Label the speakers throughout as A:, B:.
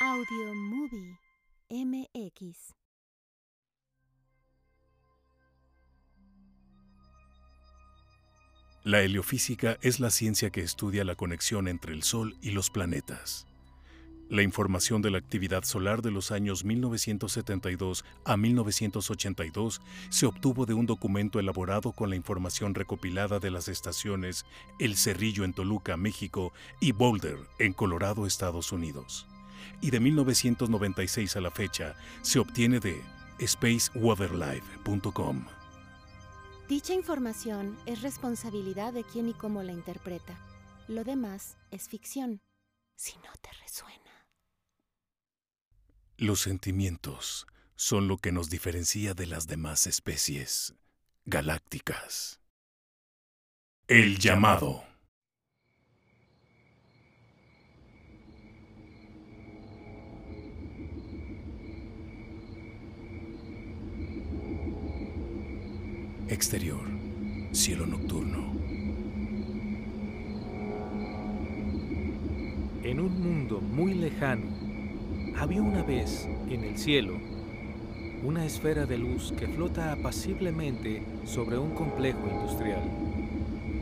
A: Audio Movie MX.
B: La heliofísica es la ciencia que estudia la conexión entre el Sol y los planetas. La información de la actividad solar de los años 1972 a 1982 se obtuvo de un documento elaborado con la información recopilada de las estaciones El Cerrillo en Toluca, México, y Boulder, en Colorado, Estados Unidos. Y de 1996 a la fecha se obtiene de spacewaterlife.com.
A: Dicha información es responsabilidad de quien y cómo la interpreta. Lo demás es ficción, si no te resuena.
B: Los sentimientos son lo que nos diferencia de las demás especies galácticas. El llamado. Exterior, cielo nocturno.
C: En un mundo muy lejano, había una vez en el cielo una esfera de luz que flota apaciblemente sobre un complejo industrial.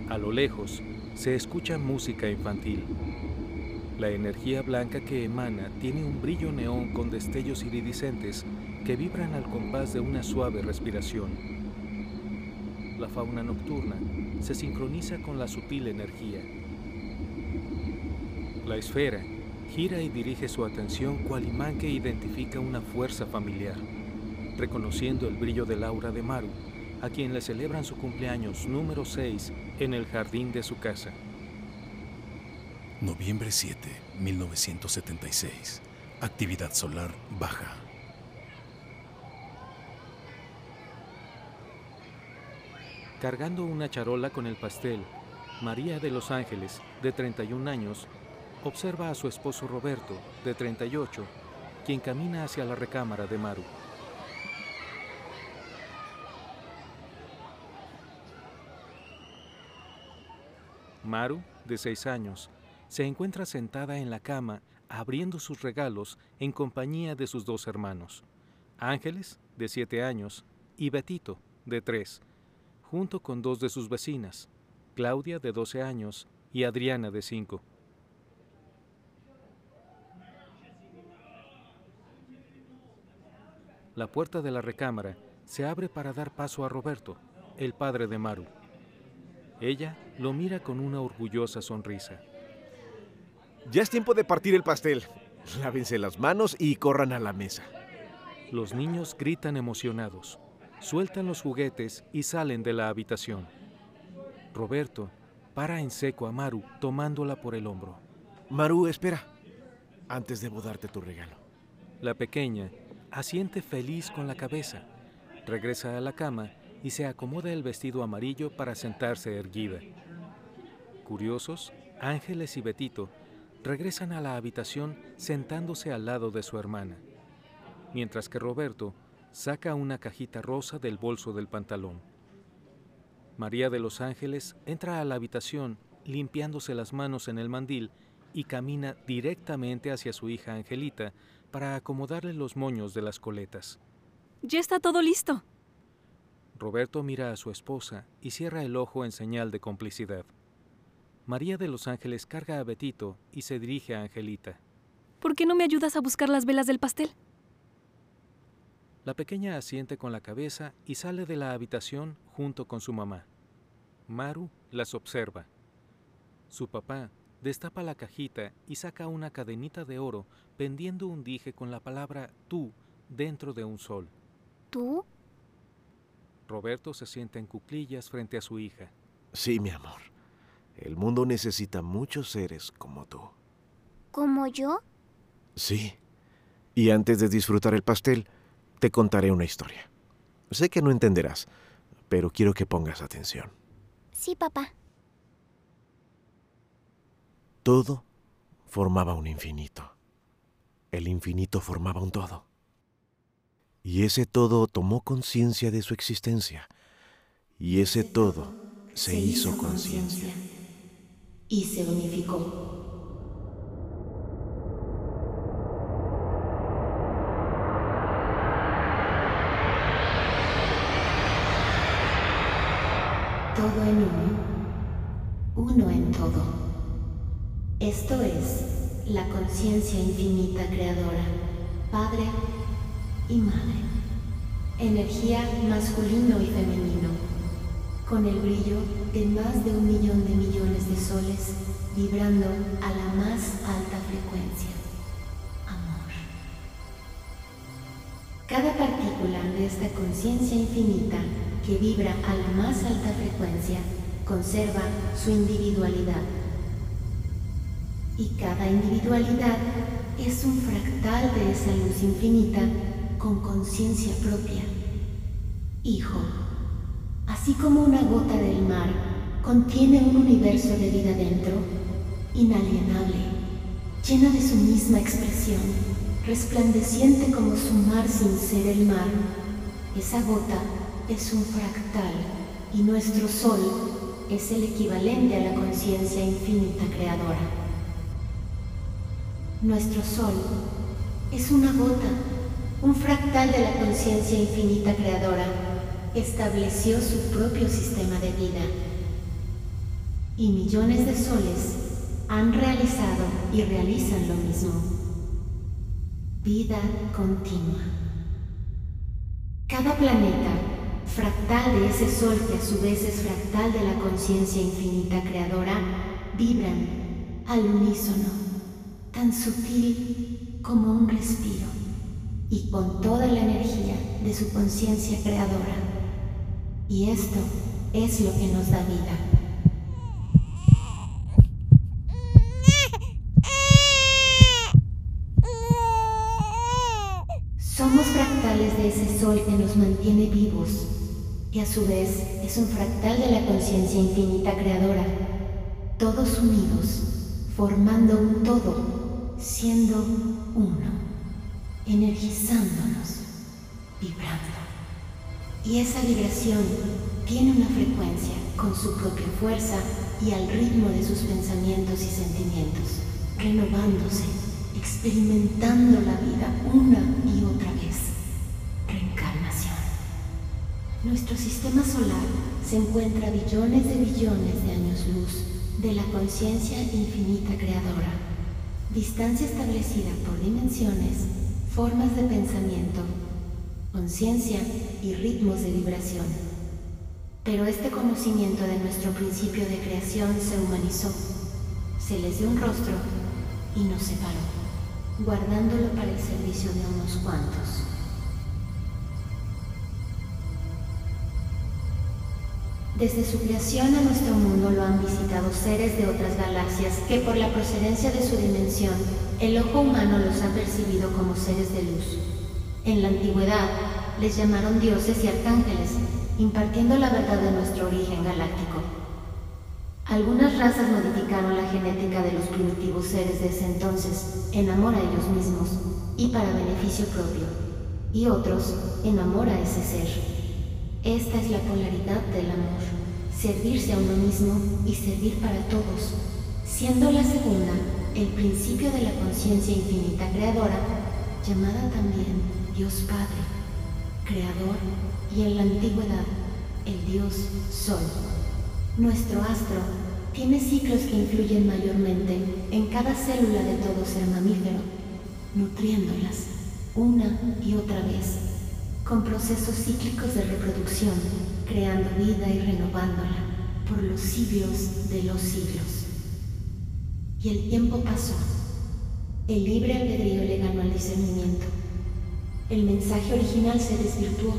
C: A lo lejos se escucha música infantil. La energía blanca que emana tiene un brillo neón con destellos iridiscentes que vibran al compás de una suave respiración. La fauna nocturna se sincroniza con la sutil energía. La esfera gira y dirige su atención cual imán que identifica una fuerza familiar, reconociendo el brillo del aura de Maru, a quien le celebran su cumpleaños número 6 en el jardín de su casa.
B: Noviembre 7, 1976. Actividad solar baja.
C: Cargando una charola con el pastel, María de los Ángeles, de 31 años, observa a su esposo Roberto, de 38, quien camina hacia la recámara de Maru. Maru, de 6 años, se encuentra sentada en la cama abriendo sus regalos en compañía de sus dos hermanos, Ángeles, de 7 años, y Betito, de 3, junto con dos de sus vecinas, Claudia, de 12 años, y Adriana, de 5. La puerta de la recámara se abre para dar paso a Roberto, el padre de Maru. Ella lo mira con una orgullosa sonrisa.
D: Ya es tiempo de partir el pastel. Lávense las manos y corran a la mesa.
C: Los niños gritan emocionados, sueltan los juguetes y salen de la habitación. Roberto para en seco a Maru tomándola por el hombro.
D: Maru, espera. Antes debo darte tu regalo.
C: La pequeña asiente feliz con la cabeza, regresa a la cama y se acomoda el vestido amarillo para sentarse erguida. Curiosos, Ángeles y Betito regresan a la habitación sentándose al lado de su hermana, mientras que Roberto saca una cajita rosa del bolso del pantalón. María de los Ángeles entra a la habitación limpiándose las manos en el mandil y camina directamente hacia su hija Angelita para acomodarle los moños de las coletas.
E: Ya está todo listo.
C: Roberto mira a su esposa y cierra el ojo en señal de complicidad. María de los Ángeles carga a Betito y se dirige a Angelita.
E: ¿Por qué no me ayudas a buscar las velas del pastel?
C: La pequeña asiente con la cabeza y sale de la habitación junto con su mamá. Maru las observa. Su papá destapa la cajita y saca una cadenita de oro pendiendo un dije con la palabra tú dentro de un sol.
F: ¿Tú?
C: Roberto se sienta en cuclillas frente a su hija.
D: Sí, mi amor. El mundo necesita muchos seres como tú.
F: ¿Como yo?
D: Sí. Y antes de disfrutar el pastel, te contaré una historia. Sé que no entenderás, pero quiero que pongas atención.
F: Sí, papá.
D: Todo formaba un infinito. El infinito formaba un todo. Y ese todo tomó conciencia de su existencia. Y ese todo se hizo conciencia.
G: Y se unificó.
H: todo en uno, uno en todo. Esto es la conciencia infinita creadora, Padre y Madre, energía masculino y femenino, con el brillo de más de un millón de millones de soles vibrando a la más alta frecuencia. Amor. Cada partícula de esta conciencia infinita que vibra a la más alta frecuencia conserva su individualidad. Y cada individualidad es un fractal de esa luz infinita con conciencia propia. Hijo, así como una gota del mar contiene un universo de vida dentro, inalienable, llena de su misma expresión, resplandeciente como su mar sin ser el mar, esa gota es un fractal y nuestro sol es el equivalente a la conciencia infinita creadora. Nuestro sol es una gota, un fractal de la conciencia infinita creadora. Estableció su propio sistema de vida. Y millones de soles han realizado y realizan lo mismo. Vida continua. Cada planeta, fractal de ese sol que a su vez es fractal de la conciencia infinita creadora, vibran al unísono, tan sutil como un respiro, y con toda la energía de su conciencia creadora. Y esto es lo que nos da vida. de ese sol que nos mantiene vivos y a su vez es un fractal de la conciencia infinita creadora, todos unidos, formando un todo, siendo uno, energizándonos, vibrando. Y esa vibración tiene una frecuencia con su propia fuerza y al ritmo de sus pensamientos y sentimientos, renovándose, experimentando la vida una y otra vez. Nuestro sistema solar se encuentra a billones de billones de años luz de la conciencia infinita creadora, distancia establecida por dimensiones, formas de pensamiento, conciencia y ritmos de vibración. Pero este conocimiento de nuestro principio de creación se humanizó, se les dio un rostro y nos separó, guardándolo para el servicio de unos cuantos. Desde su creación a nuestro mundo lo han visitado seres de otras galaxias que por la procedencia de su dimensión, el ojo humano los ha percibido como seres de luz. En la antigüedad les llamaron dioses y arcángeles, impartiendo la verdad de nuestro origen galáctico. Algunas razas modificaron la genética de los primitivos seres de ese entonces en amor a ellos mismos y para beneficio propio, y otros en amor a ese ser. Esta es la polaridad del amor, servirse a uno mismo y servir para todos, siendo la segunda el principio de la conciencia infinita creadora, llamada también Dios Padre, Creador y en la antigüedad el Dios Sol. Nuestro astro tiene ciclos que influyen mayormente en cada célula de todo ser mamífero, nutriéndolas una y otra vez con procesos cíclicos de reproducción, creando vida y renovándola por los siglos de los siglos. Y el tiempo pasó. El libre albedrío le ganó al discernimiento. El mensaje original se desvirtuó.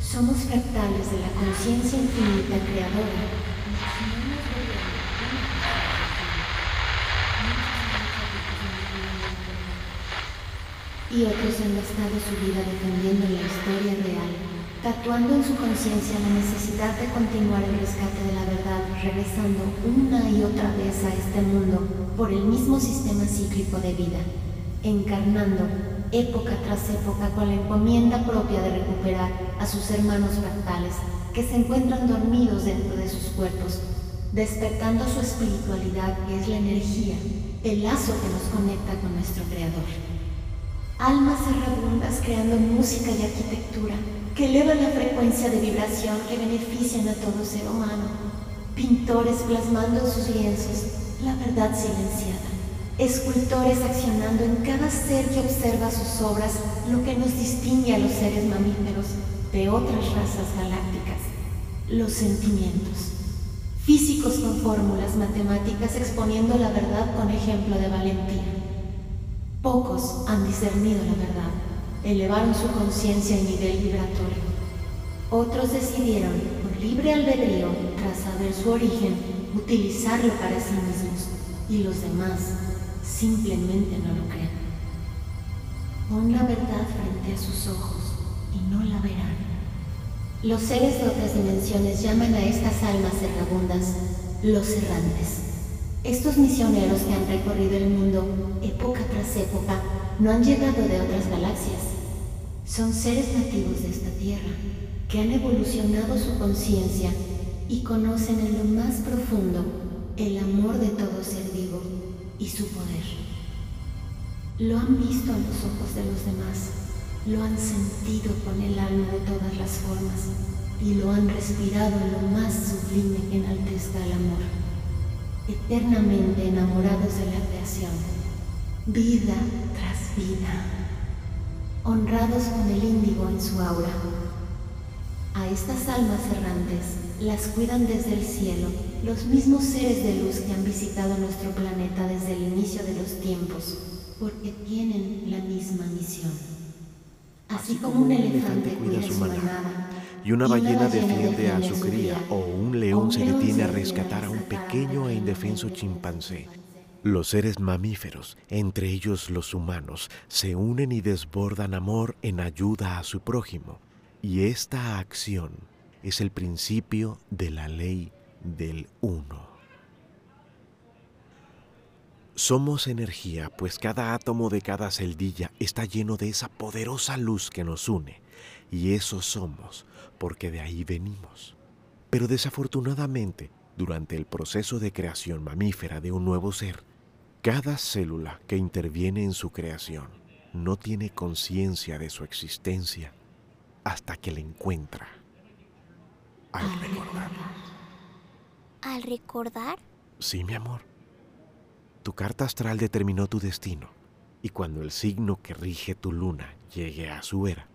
H: Somos fractales de la conciencia infinita creadora y otros han gastado su vida defendiendo la historia real, tatuando en su conciencia la necesidad de continuar el rescate de la verdad, regresando una y otra vez a este mundo por el mismo sistema cíclico de vida, encarnando época tras época con la encomienda propia de recuperar a sus hermanos fractales que se encuentran dormidos dentro de sus cuerpos, despertando su espiritualidad que es la energía, el lazo que nos conecta con nuestro Creador. Almas errabundas creando música y arquitectura que elevan la frecuencia de vibración que benefician a todo ser humano. Pintores plasmando en sus lienzos la verdad silenciada. Escultores accionando en cada ser que observa sus obras lo que nos distingue a los seres mamíferos de otras razas galácticas, los sentimientos. Físicos con fórmulas matemáticas exponiendo la verdad con ejemplo de valentía. Pocos han discernido la verdad, elevaron su conciencia en nivel vibratorio. Otros decidieron, por libre albedrío, tras saber su origen, utilizarlo para sí mismos, y los demás simplemente no lo creen. Pon la verdad frente a sus ojos y no la verán. Los seres de otras dimensiones llaman a estas almas errabundas los errantes. Estos misioneros que han recorrido el mundo época tras época no han llegado de otras galaxias. Son seres nativos de esta tierra que han evolucionado su conciencia y conocen en lo más profundo el amor de todo ser vivo y su poder. Lo han visto a los ojos de los demás lo han sentido con el alma de todas las formas y lo han respirado en lo más sublime que enaltezca el amor. Eternamente enamorados de la creación, vida tras vida, honrados con el índigo en su aura. A estas almas errantes las cuidan desde el cielo los mismos seres de luz que han visitado nuestro planeta desde el inicio de los tiempos, porque tienen la misma misión. Así como un elefante cuida su manada
D: y una ballena defiende a su cría o un león se detiene a rescatar a un pequeño e indefenso chimpancé. Los seres mamíferos, entre ellos los humanos, se unen y desbordan amor en ayuda a su prójimo. Y esta acción es el principio de la ley del uno. Somos energía, pues cada átomo de cada celdilla está lleno de esa poderosa luz que nos une. Y eso somos, porque de ahí venimos. Pero desafortunadamente, durante el proceso de creación mamífera de un nuevo ser, cada célula que interviene en su creación no tiene conciencia de su existencia hasta que la encuentra. Al recordar.
I: ¿Al recordar?
D: Sí, mi amor. Tu carta astral determinó tu destino, y cuando el signo que rige tu luna llegue a su era,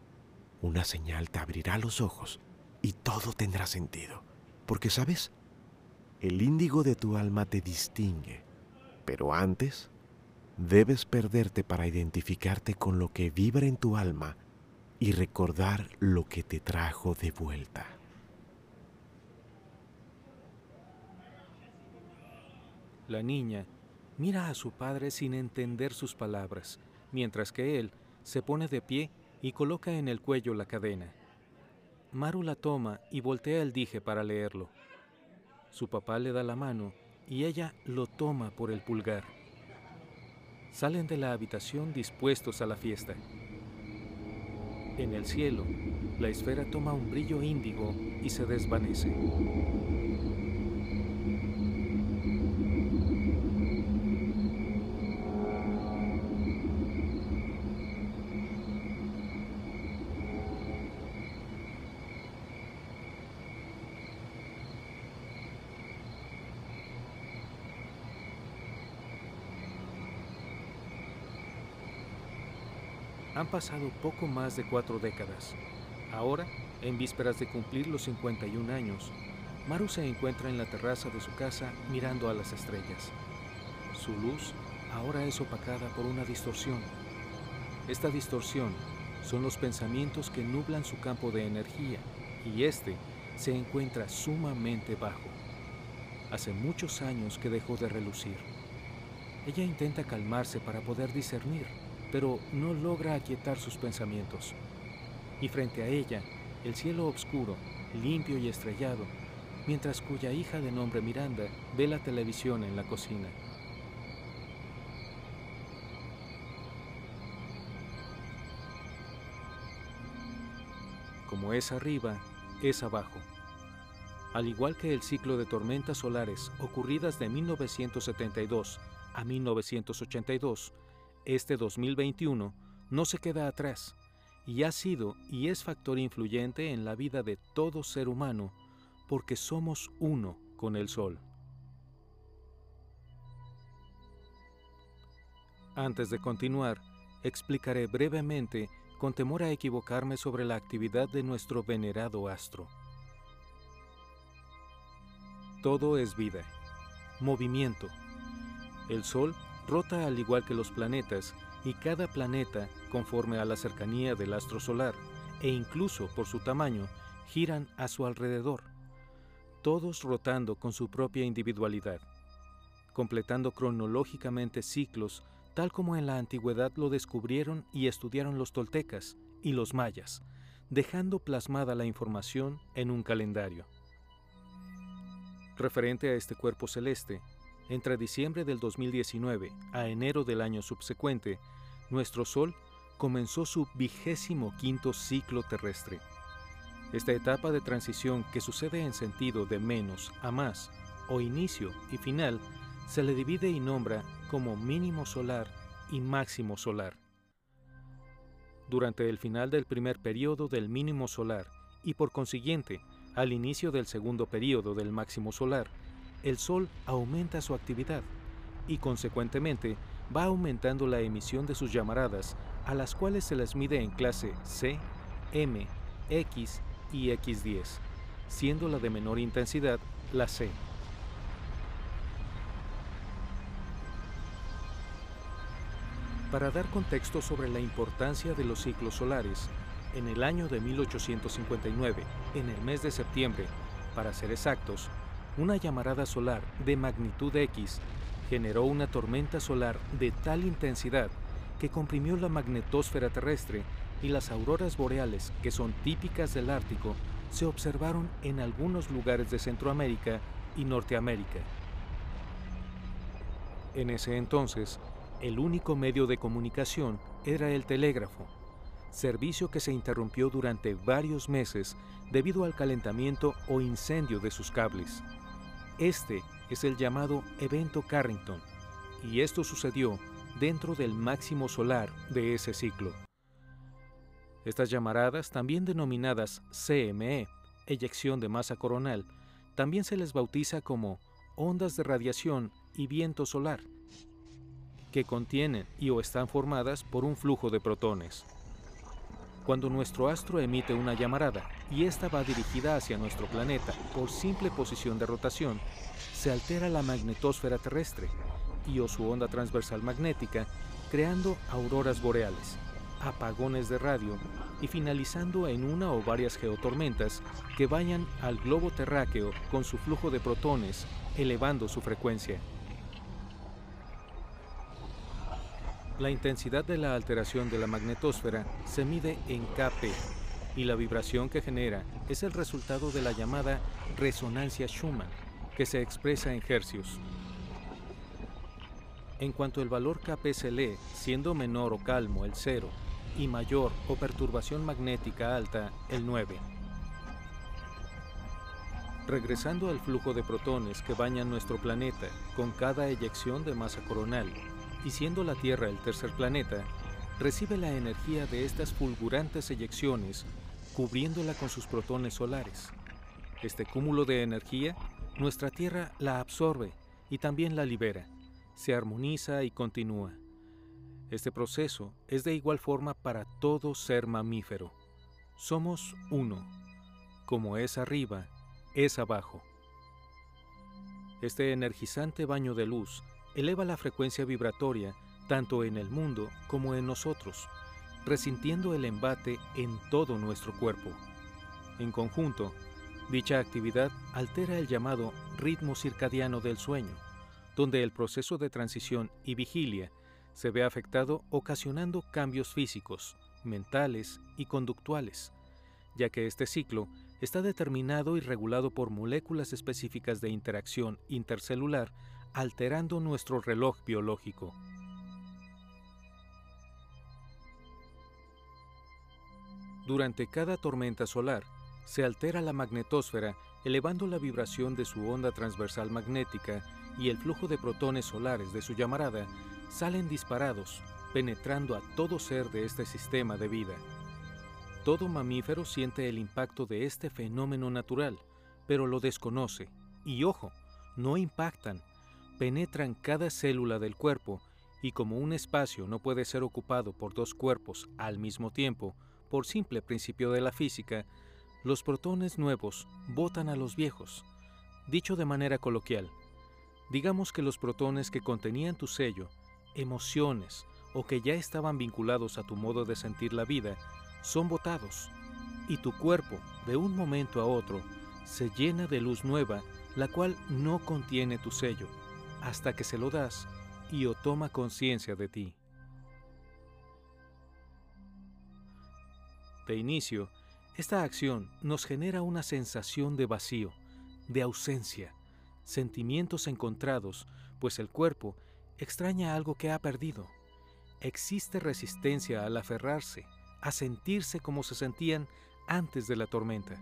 D: una señal te abrirá los ojos y todo tendrá sentido. Porque, ¿sabes? El índigo de tu alma te distingue, pero antes debes perderte para identificarte con lo que vibra en tu alma y recordar lo que te trajo de vuelta.
C: La niña mira a su padre sin entender sus palabras, mientras que él se pone de pie y coloca en el cuello la cadena. Maru la toma y voltea el dije para leerlo. Su papá le da la mano y ella lo toma por el pulgar. Salen de la habitación dispuestos a la fiesta. En el cielo, la esfera toma un brillo índigo y se desvanece. Pasado poco más de cuatro décadas. Ahora, en vísperas de cumplir los 51 años, Maru se encuentra en la terraza de su casa mirando a las estrellas. Su luz ahora es opacada por una distorsión. Esta distorsión son los pensamientos que nublan su campo de energía y este se encuentra sumamente bajo. Hace muchos años que dejó de relucir. Ella intenta calmarse para poder discernir pero no logra aquietar sus pensamientos. Y frente a ella, el cielo oscuro, limpio y estrellado, mientras cuya hija de nombre Miranda ve la televisión en la cocina. Como es arriba, es abajo. Al igual que el ciclo de tormentas solares ocurridas de 1972 a 1982, este 2021 no se queda atrás y ha sido y es factor influyente en la vida de todo ser humano porque somos uno con el Sol. Antes de continuar, explicaré brevemente, con temor a equivocarme sobre la actividad de nuestro venerado astro. Todo es vida, movimiento. El Sol rota al igual que los planetas y cada planeta, conforme a la cercanía del astro solar, e incluso por su tamaño, giran a su alrededor, todos rotando con su propia individualidad, completando cronológicamente ciclos tal como en la antigüedad lo descubrieron y estudiaron los toltecas y los mayas, dejando plasmada la información en un calendario. Referente a este cuerpo celeste, entre diciembre del 2019 a enero del año subsecuente, nuestro Sol comenzó su vigésimo quinto ciclo terrestre. Esta etapa de transición que sucede en sentido de menos a más, o inicio y final, se le divide y nombra como mínimo solar y máximo solar. Durante el final del primer periodo del mínimo solar y por consiguiente al inicio del segundo periodo del máximo solar, el Sol aumenta su actividad y consecuentemente va aumentando la emisión de sus llamaradas, a las cuales se les mide en clase C, M, X y X10, siendo la de menor intensidad la C. Para dar contexto sobre la importancia de los ciclos solares, en el año de 1859, en el mes de septiembre, para ser exactos, una llamarada solar de magnitud X generó una tormenta solar de tal intensidad que comprimió la magnetosfera terrestre y las auroras boreales, que son típicas del Ártico, se observaron en algunos lugares de Centroamérica y Norteamérica. En ese entonces, el único medio de comunicación era el telégrafo, servicio que se interrumpió durante varios meses debido al calentamiento o incendio de sus cables. Este es el llamado evento Carrington, y esto sucedió dentro del máximo solar de ese ciclo. Estas llamaradas, también denominadas CME, eyección de masa coronal, también se les bautiza como ondas de radiación y viento solar, que contienen y o están formadas por un flujo de protones. Cuando nuestro astro emite una llamarada y ésta va dirigida hacia nuestro planeta por simple posición de rotación, se altera la magnetosfera terrestre y o su onda transversal magnética, creando auroras boreales, apagones de radio y finalizando en una o varias geotormentas que vayan al globo terráqueo con su flujo de protones, elevando su frecuencia. La intensidad de la alteración de la magnetosfera se mide en Kp y la vibración que genera es el resultado de la llamada resonancia Schumann, que se expresa en hercios. En cuanto el valor Kp se lee, siendo menor o calmo el 0 y mayor o perturbación magnética alta el 9. Regresando al flujo de protones que bañan nuestro planeta con cada eyección de masa coronal, y siendo la Tierra el tercer planeta, recibe la energía de estas fulgurantes eyecciones, cubriéndola con sus protones solares. Este cúmulo de energía, nuestra Tierra la absorbe y también la libera, se armoniza y continúa. Este proceso es de igual forma para todo ser mamífero. Somos uno. Como es arriba, es abajo. Este energizante baño de luz eleva la frecuencia vibratoria tanto en el mundo como en nosotros, resintiendo el embate en todo nuestro cuerpo. En conjunto, dicha actividad altera el llamado ritmo circadiano del sueño, donde el proceso de transición y vigilia se ve afectado ocasionando cambios físicos, mentales y conductuales, ya que este ciclo está determinado y regulado por moléculas específicas de interacción intercelular alterando nuestro reloj biológico. Durante cada tormenta solar, se altera la magnetosfera elevando la vibración de su onda transversal magnética y el flujo de protones solares de su llamarada salen disparados, penetrando a todo ser de este sistema de vida. Todo mamífero siente el impacto de este fenómeno natural, pero lo desconoce. Y ojo, no impactan, penetran cada célula del cuerpo y como un espacio no puede ser ocupado por dos cuerpos al mismo tiempo, por simple principio de la física, los protones nuevos botan a los viejos. Dicho de manera coloquial, digamos que los protones que contenían tu sello, emociones o que ya estaban vinculados a tu modo de sentir la vida, son botados, y tu cuerpo, de un momento a otro, se llena de luz nueva, la cual no contiene tu sello, hasta que se lo das y o toma conciencia de ti. De inicio, esta acción nos genera una sensación de vacío, de ausencia, sentimientos encontrados, pues el cuerpo extraña algo que ha perdido. Existe resistencia al aferrarse, a sentirse como se sentían antes de la tormenta,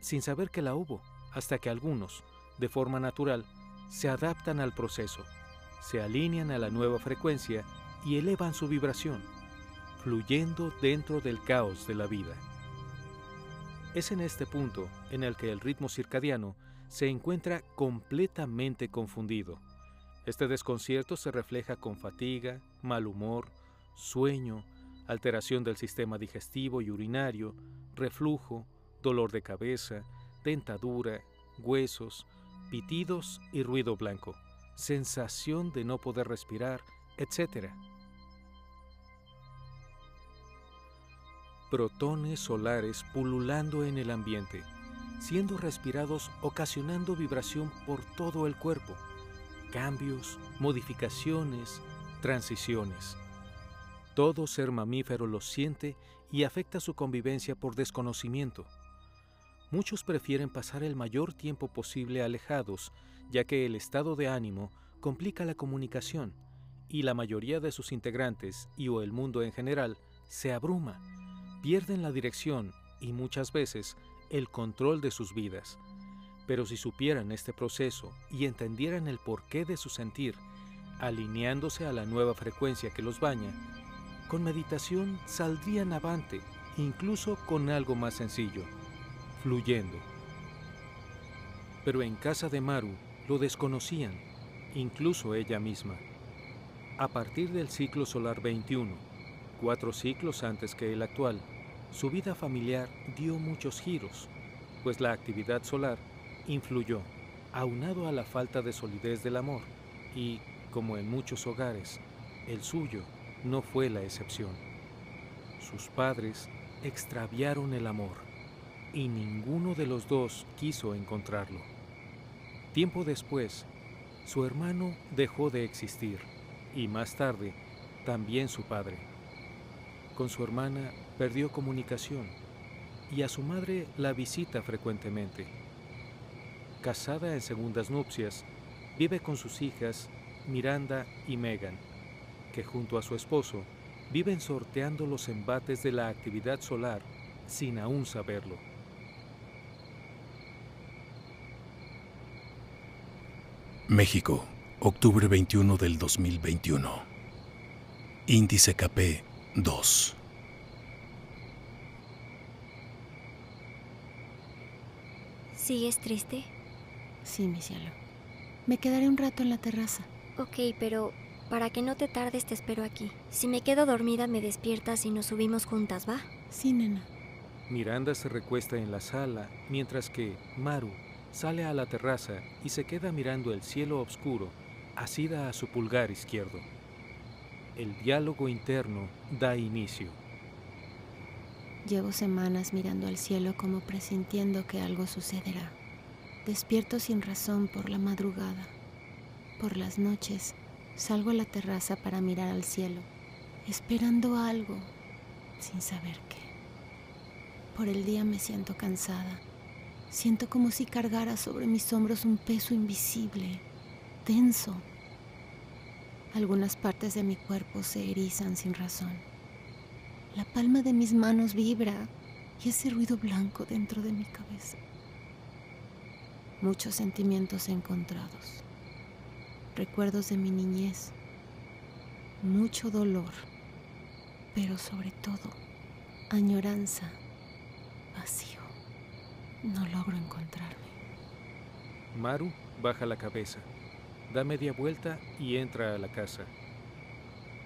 C: sin saber que la hubo, hasta que algunos, de forma natural, se adaptan al proceso se alinean a la nueva frecuencia y elevan su vibración, fluyendo dentro del caos de la vida. Es en este punto en el que el ritmo circadiano se encuentra completamente confundido. Este desconcierto se refleja con fatiga, mal humor, sueño, alteración del sistema digestivo y urinario, reflujo, dolor de cabeza, dentadura, huesos, pitidos y ruido blanco sensación de no poder respirar, etc. Protones solares pululando en el ambiente, siendo respirados ocasionando vibración por todo el cuerpo, cambios, modificaciones, transiciones. Todo ser mamífero lo siente y afecta su convivencia por desconocimiento. Muchos prefieren pasar el mayor tiempo posible alejados ya que el estado de ánimo complica la comunicación y la mayoría de sus integrantes y o el mundo en general se abruma, pierden la dirección y muchas veces el control de sus vidas. Pero si supieran este proceso y entendieran el porqué de su sentir, alineándose a la nueva frecuencia que los baña, con meditación saldrían avante, incluso con algo más sencillo, fluyendo. Pero en casa de Maru, lo desconocían, incluso ella misma. A partir del ciclo solar 21, cuatro ciclos antes que el actual, su vida familiar dio muchos giros, pues la actividad solar influyó, aunado a la falta de solidez del amor, y, como en muchos hogares, el suyo no fue la excepción. Sus padres extraviaron el amor, y ninguno de los dos quiso encontrarlo. Tiempo después, su hermano dejó de existir y más tarde también su padre. Con su hermana perdió comunicación y a su madre la visita frecuentemente. Casada en segundas nupcias, vive con sus hijas Miranda y Megan, que junto a su esposo viven sorteando los embates de la actividad solar sin aún saberlo.
B: México, octubre 21 del 2021. Índice KP 2.
F: ¿Sigues triste?
A: Sí, mi cielo. Me quedaré un rato en la terraza.
F: Ok, pero para que no te tardes te espero aquí. Si me quedo dormida me despiertas y nos subimos juntas, ¿va?
A: Sí, nena.
C: Miranda se recuesta en la sala mientras que Maru sale a la terraza y se queda mirando el cielo oscuro, asida a su pulgar izquierdo. El diálogo interno da inicio.
A: Llevo semanas mirando al cielo como presintiendo que algo sucederá. Despierto sin razón por la madrugada. Por las noches salgo a la terraza para mirar al cielo, esperando algo, sin saber qué. Por el día me siento cansada Siento como si cargara sobre mis hombros un peso invisible, denso. Algunas partes de mi cuerpo se erizan sin razón. La palma de mis manos vibra y ese ruido blanco dentro de mi cabeza. Muchos sentimientos encontrados. Recuerdos de mi niñez.
H: mucho dolor, pero sobre todo añoranza, vacío. No logro encontrarme.
C: Maru baja la cabeza, da media vuelta y entra a la casa.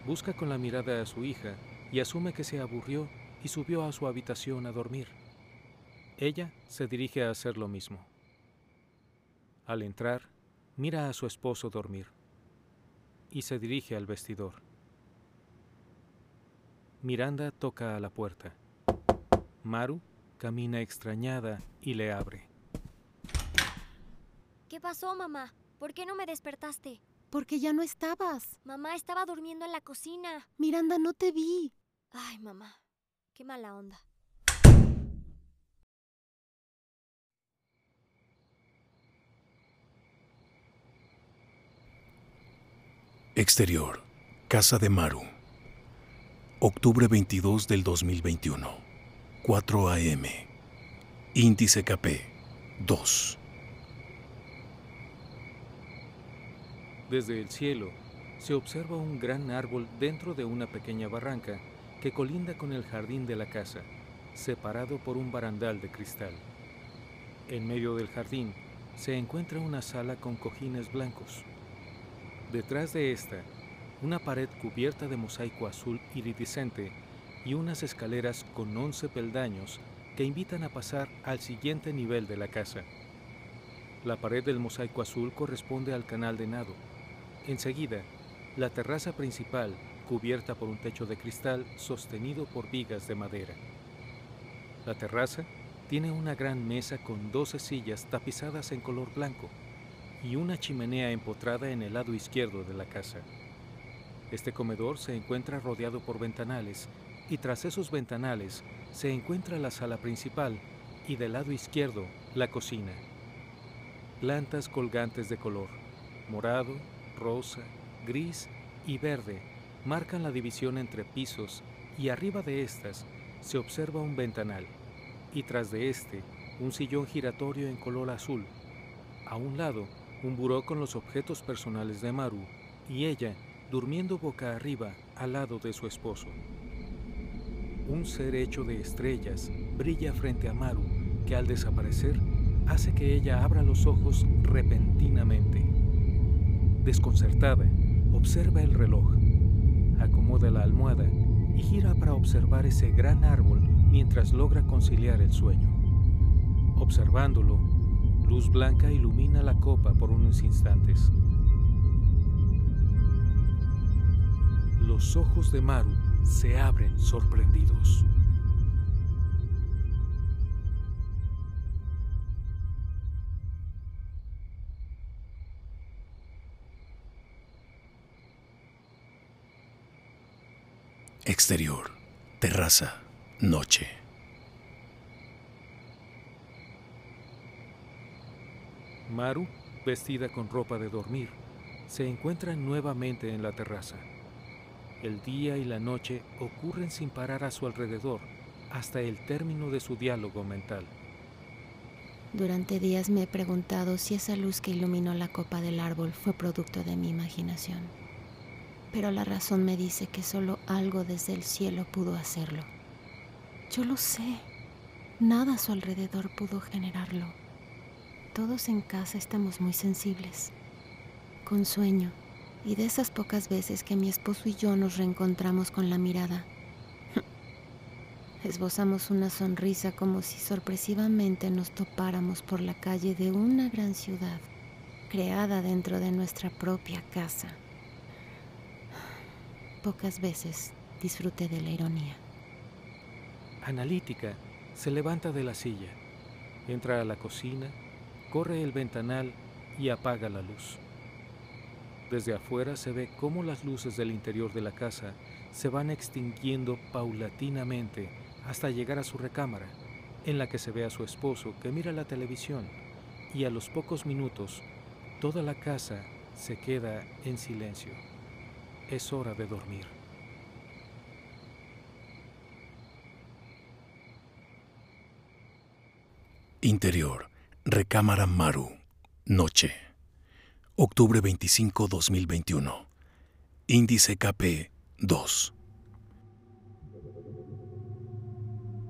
C: Busca con la mirada a su hija y asume que se aburrió y subió a su habitación a dormir. Ella se dirige a hacer lo mismo. Al entrar, mira a su esposo dormir y se dirige al vestidor. Miranda toca a la puerta. Maru camina extrañada y le abre.
F: ¿Qué pasó, mamá? ¿Por qué no me despertaste?
H: Porque ya no estabas.
F: Mamá estaba durmiendo en la cocina.
H: Miranda, no te vi.
F: Ay, mamá, qué mala onda.
B: Exterior, Casa de Maru. Octubre 22 del 2021. 4 AM. Índice KP 2.
C: Desde el cielo se observa un gran árbol dentro de una pequeña barranca que colinda con el jardín de la casa, separado por un barandal de cristal. En medio del jardín se encuentra una sala con cojines blancos. Detrás de esta, una pared cubierta de mosaico azul iridiscente y unas escaleras con once peldaños que invitan a pasar al siguiente nivel de la casa. La pared del mosaico azul corresponde al canal de nado. Enseguida, la terraza principal, cubierta por un techo de cristal sostenido por vigas de madera. La terraza tiene una gran mesa con 12 sillas tapizadas en color blanco y una chimenea empotrada en el lado izquierdo de la casa. Este comedor se encuentra rodeado por ventanales y tras esos ventanales se encuentra la sala principal y del lado izquierdo la cocina. Plantas colgantes de color, morado, rosa, gris y verde, marcan la división entre pisos y arriba de estas se observa un ventanal y tras de este un sillón giratorio en color azul. A un lado un buró con los objetos personales de Maru y ella durmiendo boca arriba al lado de su esposo. Un ser hecho de estrellas brilla frente a Maru que al desaparecer hace que ella abra los ojos repentinamente. Desconcertada, observa el reloj, acomoda la almohada y gira para observar ese gran árbol mientras logra conciliar el sueño. Observándolo, luz blanca ilumina la copa por unos instantes. Los ojos de Maru se abren sorprendidos.
B: Exterior, terraza, noche.
C: Maru, vestida con ropa de dormir, se encuentra nuevamente en la terraza. El día y la noche ocurren sin parar a su alrededor hasta el término de su diálogo mental.
H: Durante días me he preguntado si esa luz que iluminó la copa del árbol fue producto de mi imaginación. Pero la razón me dice que solo algo desde el cielo pudo hacerlo. Yo lo sé. Nada a su alrededor pudo generarlo. Todos en casa estamos muy sensibles, con sueño, y de esas pocas veces que mi esposo y yo nos reencontramos con la mirada, esbozamos una sonrisa como si sorpresivamente nos topáramos por la calle de una gran ciudad, creada dentro de nuestra propia casa. Pocas veces disfruté de la ironía.
C: Analítica se levanta de la silla, entra a la cocina, corre el ventanal y apaga la luz. Desde afuera se ve cómo las luces del interior de la casa se van extinguiendo paulatinamente hasta llegar a su recámara, en la que se ve a su esposo que mira la televisión y a los pocos minutos toda la casa se queda en silencio. Es hora de dormir.
B: Interior, recámara Maru, noche. Octubre 25, 2021. Índice KP 2.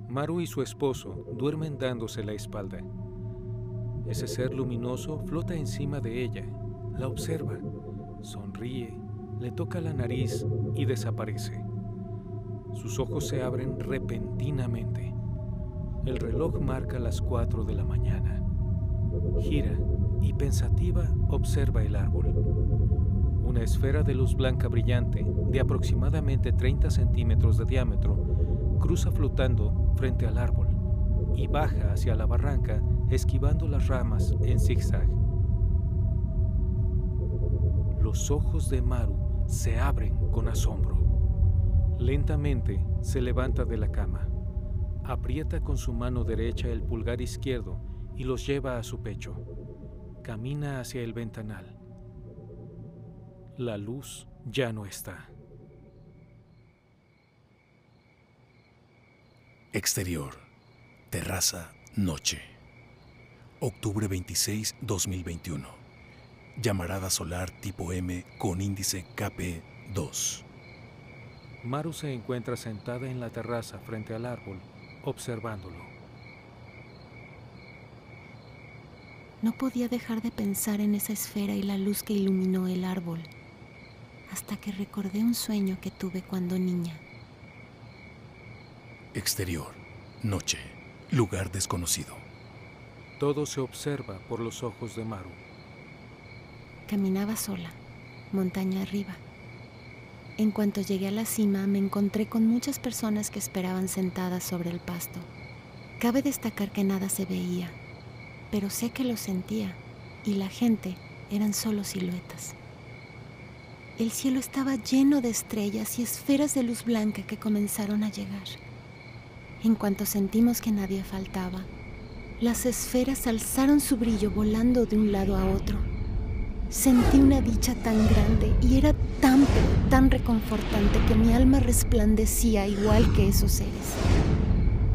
C: Maru y su esposo duermen dándose la espalda. Ese ser luminoso flota encima de ella, la observa, sonríe, le toca la nariz y desaparece. Sus ojos se abren repentinamente. El reloj marca las 4 de la mañana. Gira y pensativa observa el árbol. Una esfera de luz blanca brillante de aproximadamente 30 centímetros de diámetro cruza flotando frente al árbol y baja hacia la barranca esquivando las ramas en zigzag. Los ojos de Maru se abren con asombro. Lentamente se levanta de la cama, aprieta con su mano derecha el pulgar izquierdo y los lleva a su pecho. Camina hacia el ventanal. La luz ya no está.
B: Exterior. Terraza. Noche. Octubre 26, 2021. Llamarada solar tipo M con índice KP2.
C: Maru se encuentra sentada en la terraza frente al árbol, observándolo.
H: No podía dejar de pensar en esa esfera y la luz que iluminó el árbol, hasta que recordé un sueño que tuve cuando niña.
B: Exterior. Noche. Lugar desconocido.
C: Todo se observa por los ojos de Maru.
H: Caminaba sola, montaña arriba. En cuanto llegué a la cima, me encontré con muchas personas que esperaban sentadas sobre el pasto. Cabe destacar que nada se veía, pero sé que lo sentía, y la gente eran solo siluetas. El cielo estaba lleno de estrellas y esferas de luz blanca que comenzaron a llegar. En cuanto sentimos que nadie faltaba, las esferas alzaron su brillo volando de un lado a otro. Sentí una dicha tan grande y era tan, tan reconfortante que mi alma resplandecía igual que esos seres.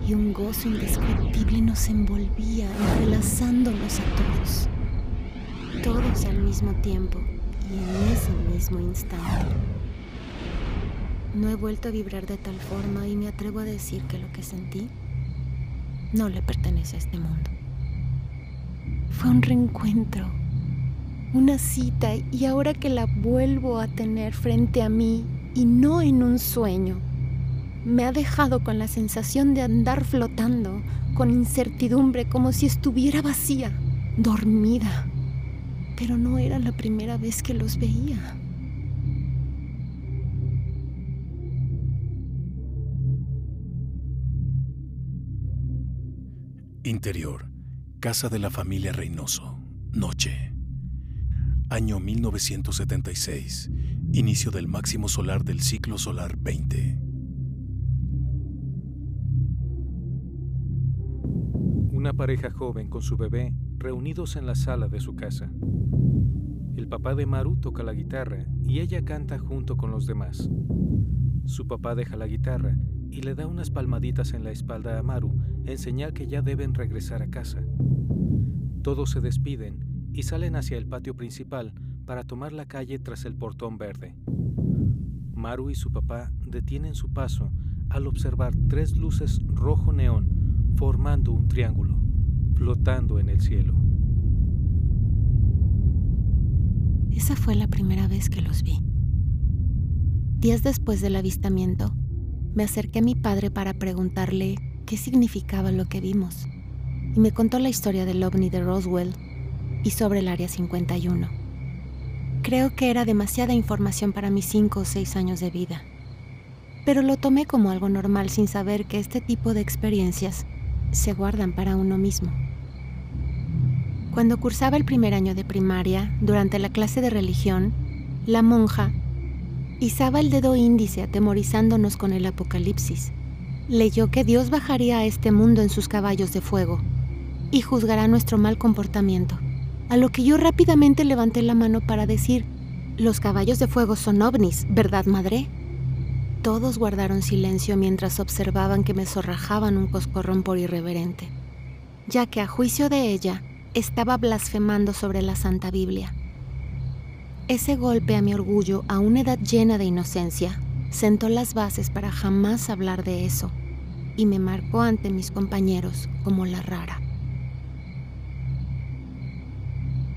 H: Y un gozo indescriptible nos envolvía, entrelazándonos a todos. Todos al mismo tiempo y en ese mismo instante. No he vuelto a vibrar de tal forma y me atrevo a decir que lo que sentí no le pertenece a este mundo. Fue un reencuentro, una cita y ahora que la vuelvo a tener frente a mí y no en un sueño, me ha dejado con la sensación de andar flotando, con incertidumbre, como si estuviera vacía, dormida. Pero no era la primera vez que los veía.
B: Interior. Casa de la familia Reynoso. Noche. Año 1976. Inicio del máximo solar del ciclo solar 20.
C: Una pareja joven con su bebé reunidos en la sala de su casa. El papá de Maru toca la guitarra y ella canta junto con los demás. Su papá deja la guitarra y le da unas palmaditas en la espalda a Maru en señal que ya deben regresar a casa. Todos se despiden y salen hacia el patio principal para tomar la calle tras el portón verde. Maru y su papá detienen su paso al observar tres luces rojo neón formando un triángulo, flotando en el cielo.
H: Esa fue la primera vez que los vi. Días después del avistamiento, me acerqué a mi padre para preguntarle qué significaba lo que vimos, y me contó la historia del ovni de Roswell y sobre el Área 51. Creo que era demasiada información para mis cinco o seis años de vida, pero lo tomé como algo normal sin saber que este tipo de experiencias se guardan para uno mismo. Cuando cursaba el primer año de primaria, durante la clase de religión, la monja Izaba el dedo índice atemorizándonos con el apocalipsis. Leyó que Dios bajaría a este mundo en sus caballos de fuego y juzgará nuestro mal comportamiento. A lo que yo rápidamente levanté la mano para decir, los caballos de fuego son ovnis, ¿verdad, madre? Todos guardaron silencio mientras observaban que me zorrajaban un coscorrón por irreverente, ya que a juicio de ella estaba blasfemando sobre la Santa Biblia. Ese golpe a mi orgullo a una edad llena de inocencia sentó las bases para jamás hablar de eso y me marcó ante mis compañeros como la rara.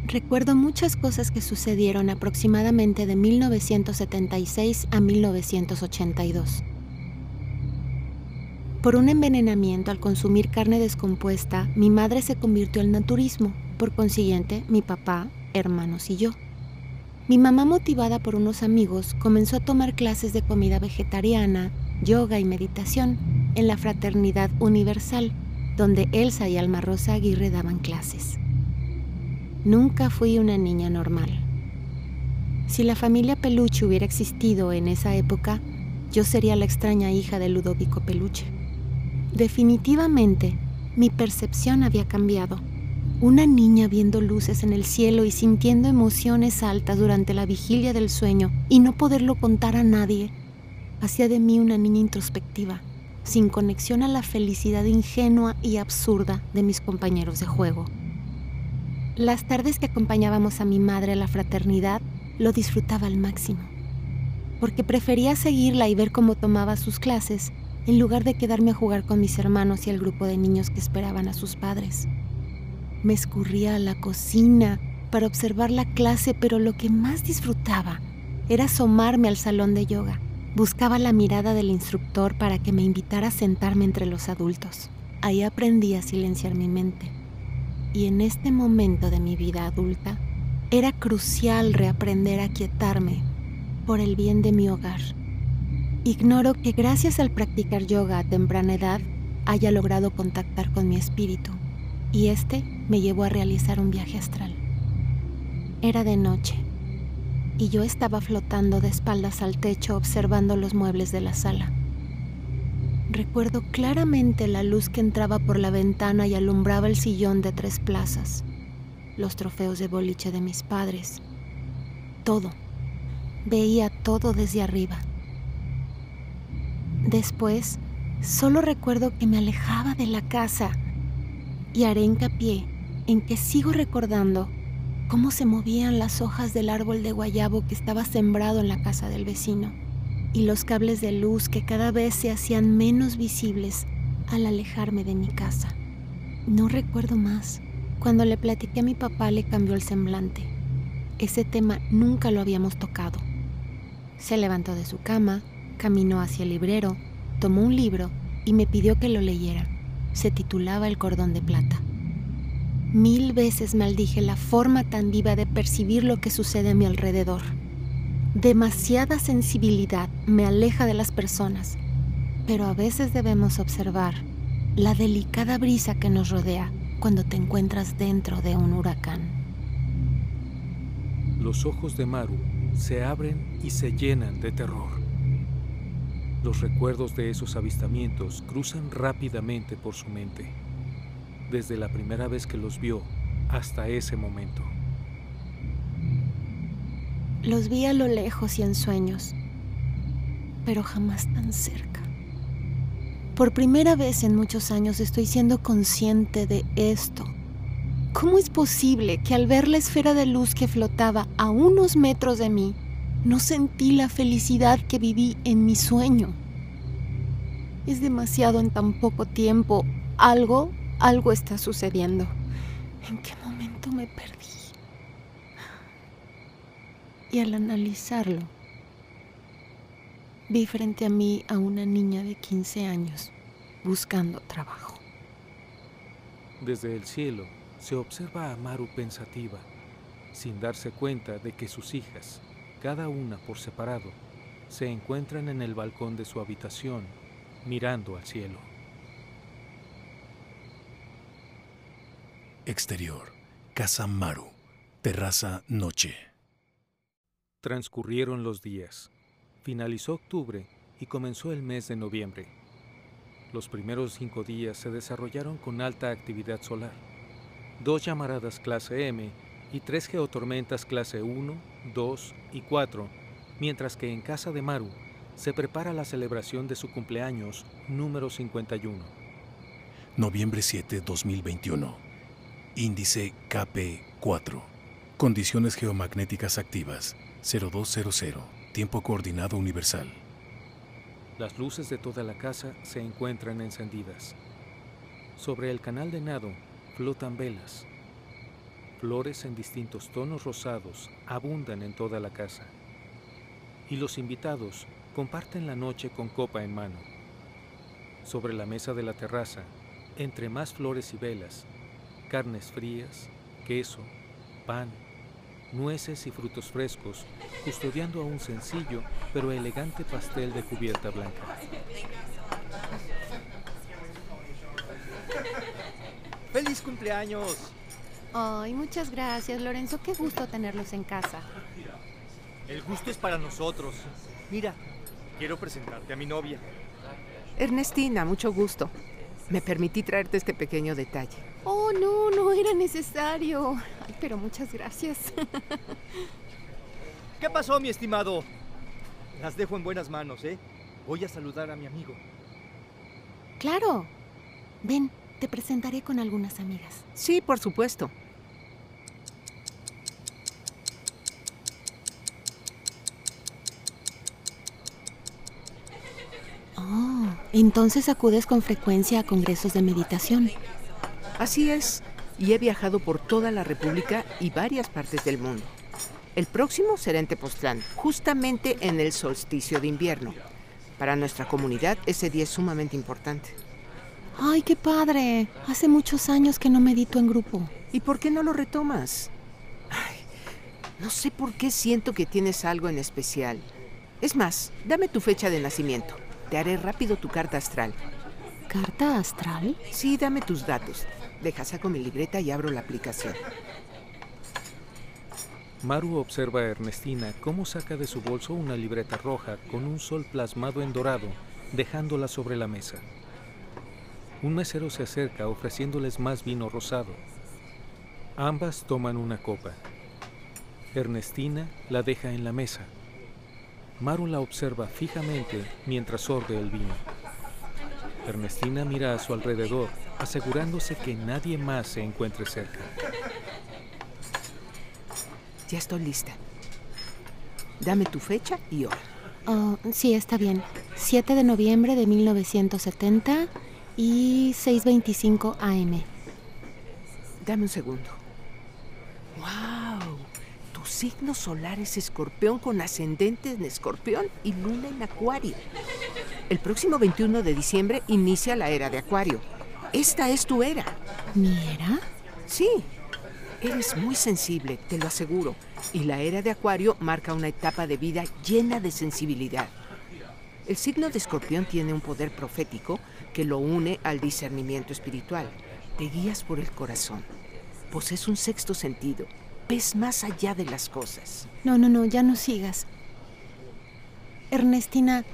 H: Recuerdo muchas cosas que sucedieron aproximadamente de 1976 a 1982. Por un envenenamiento al consumir carne descompuesta, mi madre se convirtió al naturismo, por consiguiente, mi papá, hermanos y yo. Mi mamá, motivada por unos amigos, comenzó a tomar clases de comida vegetariana, yoga y meditación en la Fraternidad Universal, donde Elsa y Alma Rosa Aguirre daban clases. Nunca fui una niña normal. Si la familia Peluche hubiera existido en esa época, yo sería la extraña hija de Ludovico Peluche. Definitivamente, mi percepción había cambiado. Una niña viendo luces en el cielo y sintiendo emociones altas durante la vigilia del sueño y no poderlo contar a nadie, hacía de mí una niña introspectiva, sin conexión a la felicidad ingenua y absurda de mis compañeros de juego. Las tardes que acompañábamos a mi madre a la fraternidad lo disfrutaba al máximo, porque prefería seguirla y ver cómo tomaba sus clases en lugar de quedarme a jugar con mis hermanos y el grupo de niños que esperaban a sus padres. Me escurría a la cocina para observar la clase, pero lo que más disfrutaba era asomarme al salón de yoga. Buscaba la mirada del instructor para que me invitara a sentarme entre los adultos. Ahí aprendí a silenciar mi mente y en este momento de mi vida adulta era crucial reaprender a quietarme por el bien de mi hogar. Ignoro que gracias al practicar yoga a temprana edad haya logrado contactar con mi espíritu y este me llevó a realizar un viaje astral. Era de noche y yo estaba flotando de espaldas al techo observando los muebles de la sala. Recuerdo claramente la luz que entraba por la ventana y alumbraba el sillón de tres plazas, los trofeos de boliche de mis padres, todo. Veía todo desde arriba. Después, solo recuerdo que me alejaba de la casa y haré hincapié en que sigo recordando cómo se movían las hojas del árbol de guayabo que estaba sembrado en la casa del vecino y los cables de luz que cada vez se hacían menos visibles al alejarme de mi casa. No recuerdo más. Cuando le platiqué a mi papá le cambió el semblante. Ese tema nunca lo habíamos tocado. Se levantó de su cama, caminó hacia el librero, tomó un libro y me pidió que lo leyera. Se titulaba El cordón de plata. Mil veces maldije la forma tan viva de percibir lo que sucede a mi alrededor Demasiada sensibilidad me aleja de las personas, pero a veces debemos observar la delicada brisa que nos rodea cuando te encuentras dentro de un huracán.
C: Los ojos de Maru se abren y se llenan de terror. Los recuerdos de esos avistamientos cruzan rápidamente por su mente, desde la primera vez que los vio hasta ese momento.
H: Los vi a lo lejos y en sueños, pero jamás tan cerca. Por primera vez en muchos años estoy siendo consciente de esto. ¿Cómo es posible que al ver la esfera de luz que flotaba a unos metros de mí, no sentí la felicidad que viví en mi sueño? Es demasiado en tan poco tiempo. Algo, algo está sucediendo. ¿En qué momento me perdí? Y al analizarlo, vi frente a mí a una niña de 15 años buscando trabajo.
C: Desde el cielo se observa a Maru pensativa, sin darse cuenta de que sus hijas, cada una por separado, se encuentran en el balcón de su habitación mirando al cielo.
B: Exterior, Casa Maru, terraza noche.
C: Transcurrieron los días. Finalizó octubre y comenzó el mes de noviembre. Los primeros cinco días se desarrollaron con alta actividad solar. Dos llamaradas clase M y tres geotormentas clase 1, 2 y 4, mientras que en casa de Maru se prepara la celebración de su cumpleaños número 51.
B: Noviembre 7, 2021. Índice KP4. Condiciones geomagnéticas activas 0200. Tiempo coordinado universal.
C: Las luces de toda la casa se encuentran encendidas. Sobre el canal de nado flotan velas. Flores en distintos tonos rosados abundan en toda la casa. Y los invitados comparten la noche con copa en mano. Sobre la mesa de la terraza, entre más flores y velas, carnes frías, queso, pan, nueces y frutos frescos, custodiando a un sencillo pero elegante pastel de cubierta blanca.
G: ¡Feliz cumpleaños!
H: Ay, muchas gracias, Lorenzo. Qué gusto tenerlos en casa.
G: El gusto es para nosotros. Mira, quiero presentarte a mi novia.
J: Ernestina, mucho gusto. Me permití traerte este pequeño detalle.
H: Oh, no, no era necesario. Ay, pero muchas gracias.
G: ¿Qué pasó, mi estimado? Las dejo en buenas manos, ¿eh? Voy a saludar a mi amigo.
H: Claro. Ven, te presentaré con algunas amigas.
J: Sí, por supuesto.
H: Oh, entonces acudes con frecuencia a congresos de meditación.
J: Así es, y he viajado por toda la República y varias partes del mundo. El próximo será en Tepoztlán, justamente en el solsticio de invierno. Para nuestra comunidad ese día es sumamente importante.
H: Ay, qué padre. Hace muchos años que no medito en grupo.
J: ¿Y por qué no lo retomas? Ay, no sé por qué siento que tienes algo en especial. Es más, dame tu fecha de nacimiento. Te haré rápido tu carta astral.
H: ¿Carta astral?
J: Sí, dame tus datos. Deja, saco mi libreta y abro la aplicación.
C: Maru observa a Ernestina cómo saca de su bolso una libreta roja con un sol plasmado en dorado, dejándola sobre la mesa. Un mesero se acerca ofreciéndoles más vino rosado. Ambas toman una copa. Ernestina la deja en la mesa. Maru la observa fijamente mientras sorbe el vino. Ernestina mira a su alrededor, asegurándose que nadie más se encuentre cerca.
J: Ya estoy lista. Dame tu fecha y hora.
H: Oh, sí, está bien. 7 de noviembre de 1970 y 6.25 AM.
J: Dame un segundo. ¡Wow! Tu signo solar es escorpión con ascendente en escorpión y luna en acuario. El próximo 21 de diciembre inicia la era de acuario. Esta es tu era.
H: ¿Mi era?
J: Sí. Eres muy sensible, te lo aseguro. Y la era de acuario marca una etapa de vida llena de sensibilidad. El signo de escorpión tiene un poder profético que lo une al discernimiento espiritual. Te guías por el corazón. Posees un sexto sentido. Ves más allá de las cosas.
H: No, no, no, ya no sigas. Ernestina,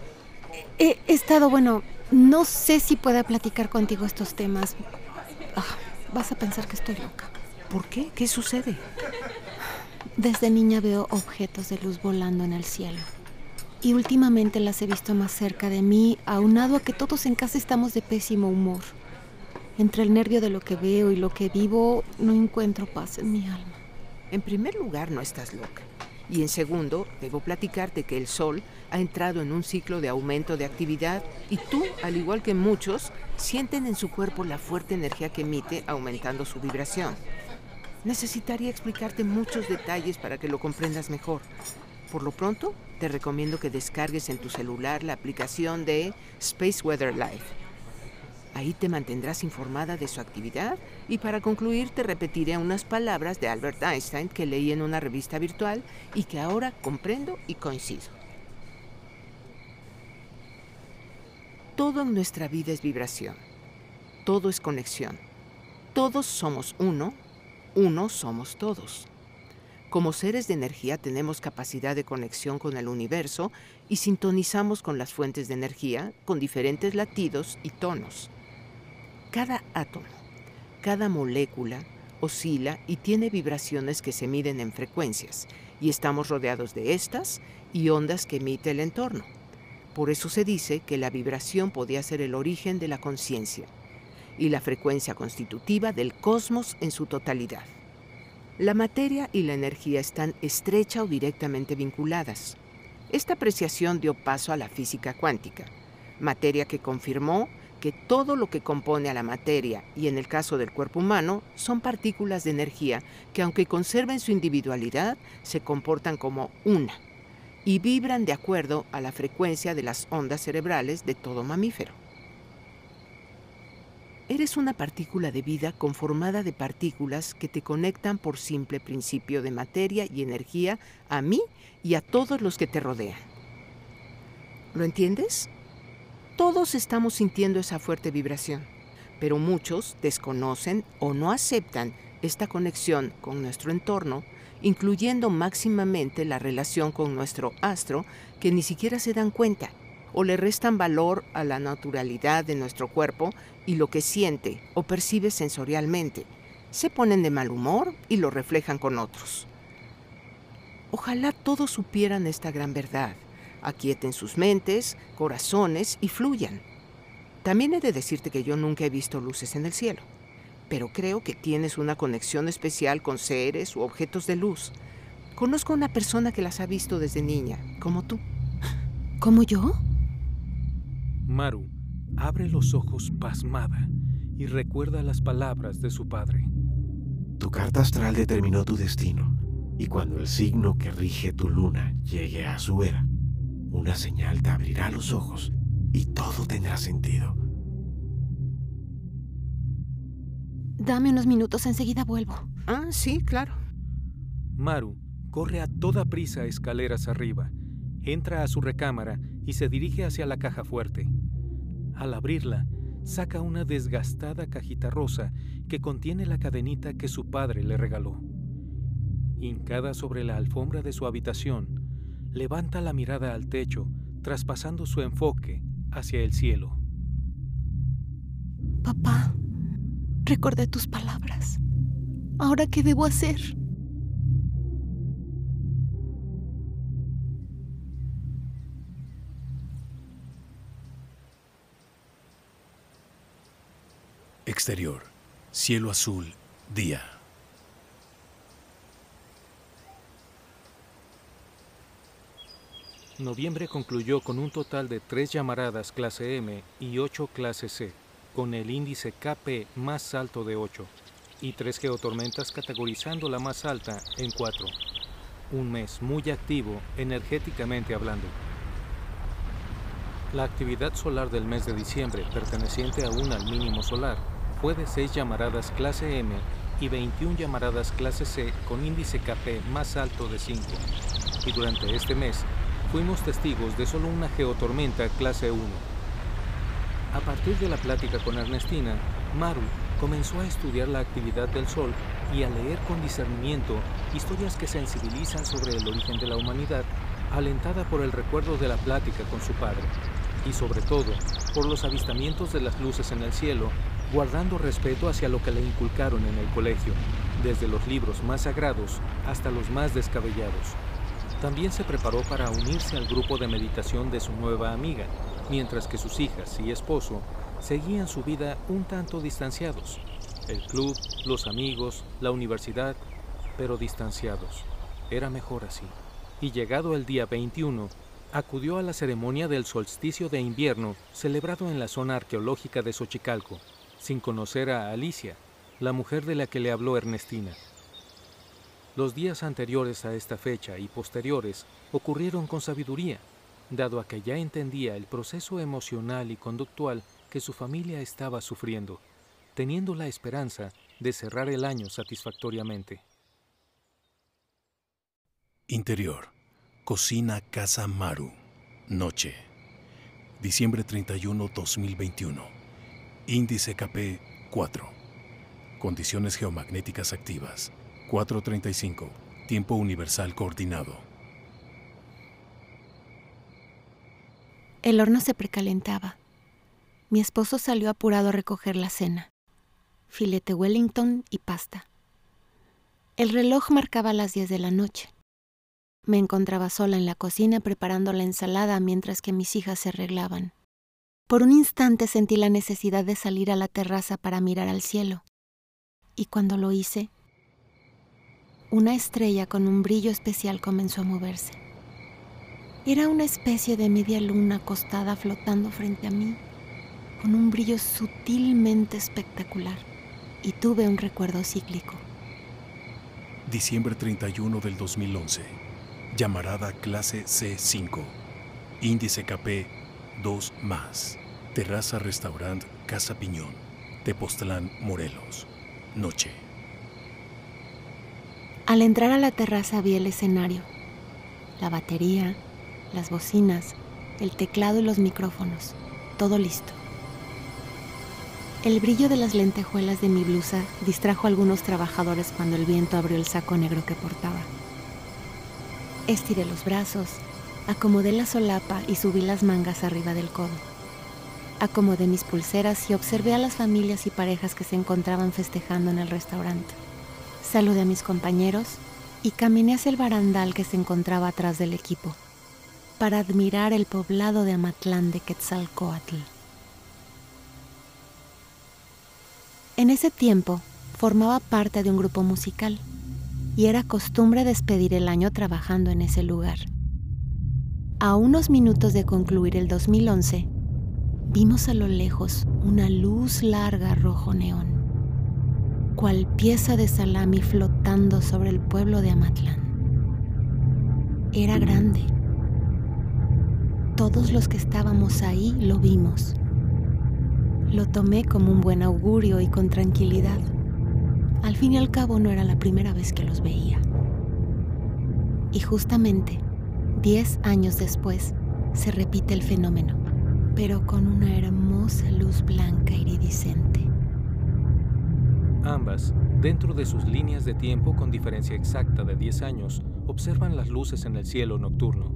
H: he estado, bueno, no sé si pueda platicar contigo estos temas. Ah, vas a pensar que estoy loca.
J: ¿Por qué? ¿Qué sucede?
H: Desde niña veo objetos de luz volando en el cielo. Y últimamente las he visto más cerca de mí, aunado a que todos en casa estamos de pésimo humor. Entre el nervio de lo que veo y lo que vivo, no encuentro paz en mi alma.
J: En primer lugar, no estás loca. Y en segundo, debo platicarte que el Sol ha entrado en un ciclo de aumento de actividad y tú, al igual que muchos, sienten en su cuerpo la fuerte energía que emite aumentando su vibración. Necesitaría explicarte muchos detalles para que lo comprendas mejor. Por lo pronto, te recomiendo que descargues en tu celular la aplicación de Space Weather Life. Ahí te mantendrás informada de su actividad y para concluir te repetiré unas palabras de Albert Einstein que leí en una revista virtual y que ahora comprendo y coincido. Todo en nuestra vida es vibración. Todo es conexión. Todos somos uno, uno somos todos. Como seres de energía tenemos capacidad de conexión con el universo y sintonizamos con las fuentes de energía con diferentes latidos y tonos. Cada átomo, cada molécula oscila y tiene vibraciones que se miden en frecuencias y estamos rodeados de estas y ondas que emite el entorno. Por eso se dice que la vibración podía ser el origen de la conciencia y la frecuencia constitutiva del cosmos en su totalidad. La materia y la energía están estrecha o directamente vinculadas. Esta apreciación dio paso a la física cuántica, materia que confirmó que todo lo que compone a la materia, y en el caso del cuerpo humano, son partículas de energía que aunque conserven su individualidad, se comportan como una y vibran de acuerdo a la frecuencia de las ondas cerebrales de todo mamífero. Eres una partícula de vida conformada de partículas que te conectan por simple principio de materia y energía a mí y a todos los que te rodean. ¿Lo entiendes? Todos estamos sintiendo esa fuerte vibración, pero muchos desconocen o no aceptan esta conexión con nuestro entorno, incluyendo máximamente la relación con nuestro astro, que ni siquiera se dan cuenta o le restan valor a la naturalidad de nuestro cuerpo y lo que siente o percibe sensorialmente. Se ponen de mal humor y lo reflejan con otros. Ojalá todos supieran esta gran verdad aquieten sus mentes, corazones y fluyan. También he de decirte que yo nunca he visto luces en el cielo, pero creo que tienes una conexión especial con seres u objetos de luz. Conozco a una persona que las ha visto desde niña, como tú.
H: ¿Como yo?
C: Maru abre los ojos pasmada y recuerda las palabras de su padre.
D: Tu carta astral determinó tu destino, y cuando el signo que rige tu luna llegue a su era, una señal te abrirá los ojos y todo tendrá sentido.
H: Dame unos minutos, enseguida vuelvo.
J: Ah, sí, claro.
C: Maru corre a toda prisa escaleras arriba, entra a su recámara y se dirige hacia la caja fuerte. Al abrirla, saca una desgastada cajita rosa que contiene la cadenita que su padre le regaló. Hincada sobre la alfombra de su habitación, levanta la mirada al techo, traspasando su enfoque hacia el cielo.
H: Papá, recordé tus palabras. ¿Ahora qué debo hacer?
B: Exterior. Cielo azul. Día.
C: Noviembre concluyó con un total de tres llamaradas clase M y ocho clase C, con el índice KP más alto de 8, y tres geotormentas categorizando la más alta en 4. Un mes muy activo energéticamente hablando. La actividad solar del mes de diciembre, perteneciente aún al mínimo solar, fue de 6 llamaradas clase M y 21 llamaradas clase C con índice KP más alto de 5. Y durante este mes, fuimos testigos de solo una geotormenta clase 1. A partir de la plática con Ernestina, Maru comenzó a estudiar la actividad del Sol y a leer con discernimiento historias que sensibilizan sobre el origen de la humanidad, alentada por el recuerdo de la plática con su padre, y sobre todo por los avistamientos de las luces en el cielo, guardando respeto hacia lo que le inculcaron en el colegio, desde los libros más sagrados hasta los más descabellados. También se preparó para unirse al grupo de meditación de su nueva amiga, mientras que sus hijas y esposo seguían su vida un tanto distanciados. El club, los amigos, la universidad, pero distanciados. Era mejor así. Y llegado el día 21, acudió a la ceremonia del solsticio de invierno celebrado en la zona arqueológica de Xochicalco, sin conocer a Alicia, la mujer de la que le habló Ernestina. Los días anteriores a esta fecha y posteriores ocurrieron con sabiduría, dado a que ya entendía el proceso emocional y conductual que su familia estaba sufriendo, teniendo la esperanza de cerrar el año satisfactoriamente.
B: Interior. Cocina Casa Maru. Noche. Diciembre 31, 2021. Índice KP 4. Condiciones geomagnéticas activas. 4.35. Tiempo universal coordinado.
H: El horno se precalentaba. Mi esposo salió apurado a recoger la cena. Filete Wellington y pasta. El reloj marcaba las 10 de la noche. Me encontraba sola en la cocina preparando la ensalada mientras que mis hijas se arreglaban. Por un instante sentí la necesidad de salir a la terraza para mirar al cielo. Y cuando lo hice, una estrella con un brillo especial comenzó a moverse. Era una especie de media luna acostada flotando frente a mí, con un brillo sutilmente espectacular, y tuve un recuerdo cíclico.
B: Diciembre 31 del 2011. Llamarada clase C5. Índice KP 2 más. Terraza Restaurant Casa Piñón. Tepoztlán, Morelos. Noche.
H: Al entrar a la terraza vi el escenario, la batería, las bocinas, el teclado y los micrófonos, todo listo. El brillo de las lentejuelas de mi blusa distrajo a algunos trabajadores cuando el viento abrió el saco negro que portaba. Estiré los brazos, acomodé la solapa y subí las mangas arriba del codo. Acomodé mis pulseras y observé a las familias y parejas que se encontraban festejando en el restaurante. Saludé a mis compañeros y caminé hacia el barandal que se encontraba atrás del equipo para admirar el poblado de Amatlán de Quetzalcoatl. En ese tiempo formaba parte de un grupo musical y era costumbre despedir el año trabajando en ese lugar. A unos minutos de concluir el 2011, vimos a lo lejos una luz larga rojo neón, cual pieza de salami flotando sobre el pueblo de Amatlán. Era grande. Todos los que estábamos ahí lo vimos lo tomé como un buen augurio y con tranquilidad. Al fin y al cabo no era la primera vez que los veía. Y justamente, diez años después, se repite el fenómeno, pero con una hermosa luz blanca iridiscente.
C: Ambas, dentro de sus líneas de tiempo con diferencia exacta de 10 años, observan las luces en el cielo nocturno.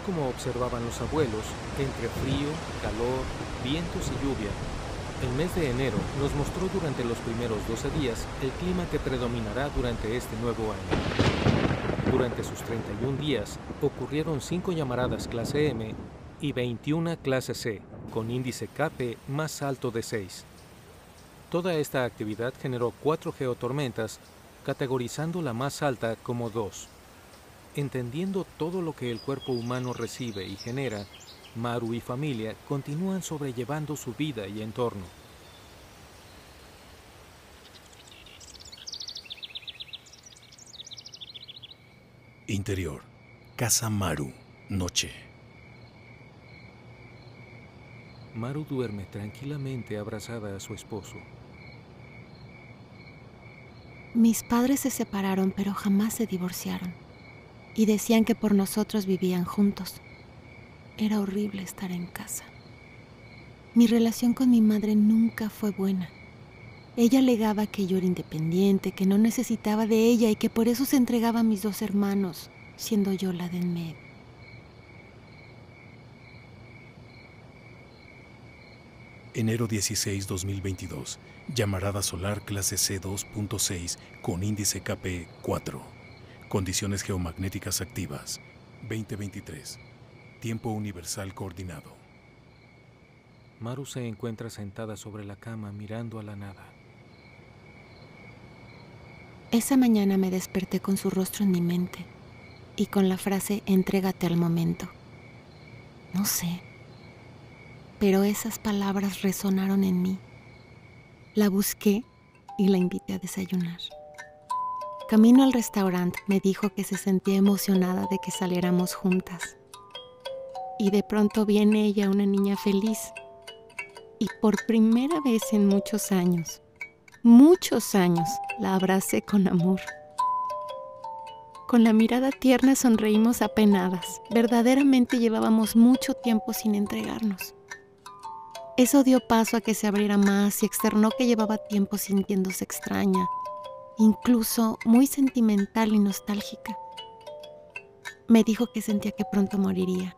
C: Como observaban los abuelos, entre frío, calor, vientos y lluvia, el mes de enero nos mostró durante los primeros 12 días el clima que predominará durante este nuevo año. Durante sus 31 días ocurrieron 5 llamaradas clase M y 21 clase C, con índice KP más alto de 6. Toda esta actividad generó 4 geotormentas, categorizando la más alta como 2. Entendiendo todo lo que el cuerpo humano recibe y genera, Maru y familia continúan sobrellevando su vida y entorno.
B: Interior. Casa Maru. Noche.
C: Maru duerme tranquilamente abrazada a su esposo.
H: Mis padres se separaron, pero jamás se divorciaron y decían que por nosotros vivían juntos. Era horrible estar en casa. Mi relación con mi madre nunca fue buena. Ella alegaba que yo era independiente, que no necesitaba de ella y que por eso se entregaba a mis dos hermanos, siendo yo la de en medio.
B: Enero 16, 2022. Llamarada solar clase C2.6 con índice KP 4. Condiciones geomagnéticas activas. 2023. Tiempo universal coordinado.
C: Maru se encuentra sentada sobre la cama mirando a la nada.
H: Esa mañana me desperté con su rostro en mi mente y con la frase entrégate al momento. No sé, pero esas palabras resonaron en mí. La busqué y la invité a desayunar. Camino al restaurante me dijo que se sentía emocionada de que saliéramos juntas. Y de pronto viene ella una niña feliz. Y por primera vez en muchos años, muchos años, la abracé con amor. Con la mirada tierna sonreímos apenadas. Verdaderamente llevábamos mucho tiempo sin entregarnos. Eso dio paso a que se abriera más y externó que llevaba tiempo sintiéndose extraña, incluso muy sentimental y nostálgica. Me dijo que sentía que pronto moriría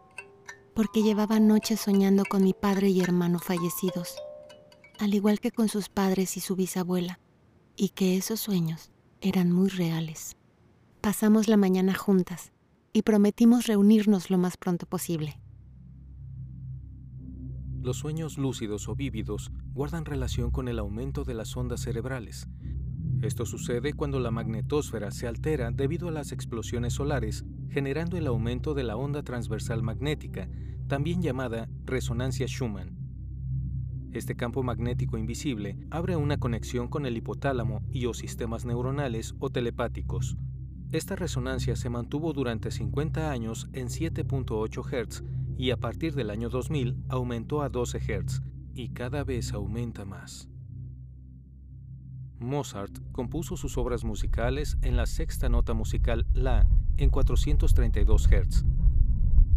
H: porque llevaba noches soñando con mi padre y hermano fallecidos, al igual que con sus padres y su bisabuela, y que esos sueños eran muy reales. Pasamos la mañana juntas y prometimos reunirnos lo más pronto posible.
C: Los sueños lúcidos o vívidos guardan relación con el aumento de las ondas cerebrales. Esto sucede cuando la magnetosfera se altera debido a las explosiones solares, generando el aumento de la onda transversal magnética, también llamada resonancia Schumann. Este campo magnético invisible abre una conexión con el hipotálamo y o sistemas neuronales o telepáticos. Esta resonancia se mantuvo durante 50 años en 7.8 Hz y a partir del año 2000 aumentó a 12 Hz y cada vez aumenta más. Mozart compuso sus obras musicales en la sexta nota musical La en 432 Hz.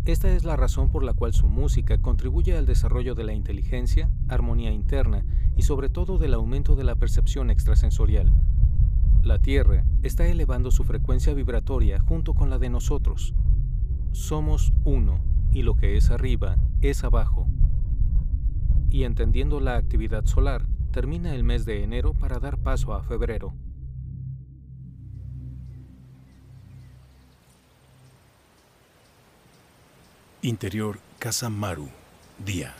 C: Esta es la razón por la cual su música contribuye al desarrollo de la inteligencia, armonía interna y sobre todo del aumento de la percepción extrasensorial. La Tierra está elevando su frecuencia vibratoria junto con la de nosotros. Somos uno y lo que es arriba es abajo. Y entendiendo la actividad solar, termina el mes de enero para dar paso a febrero.
B: Interior Casa Maru, día.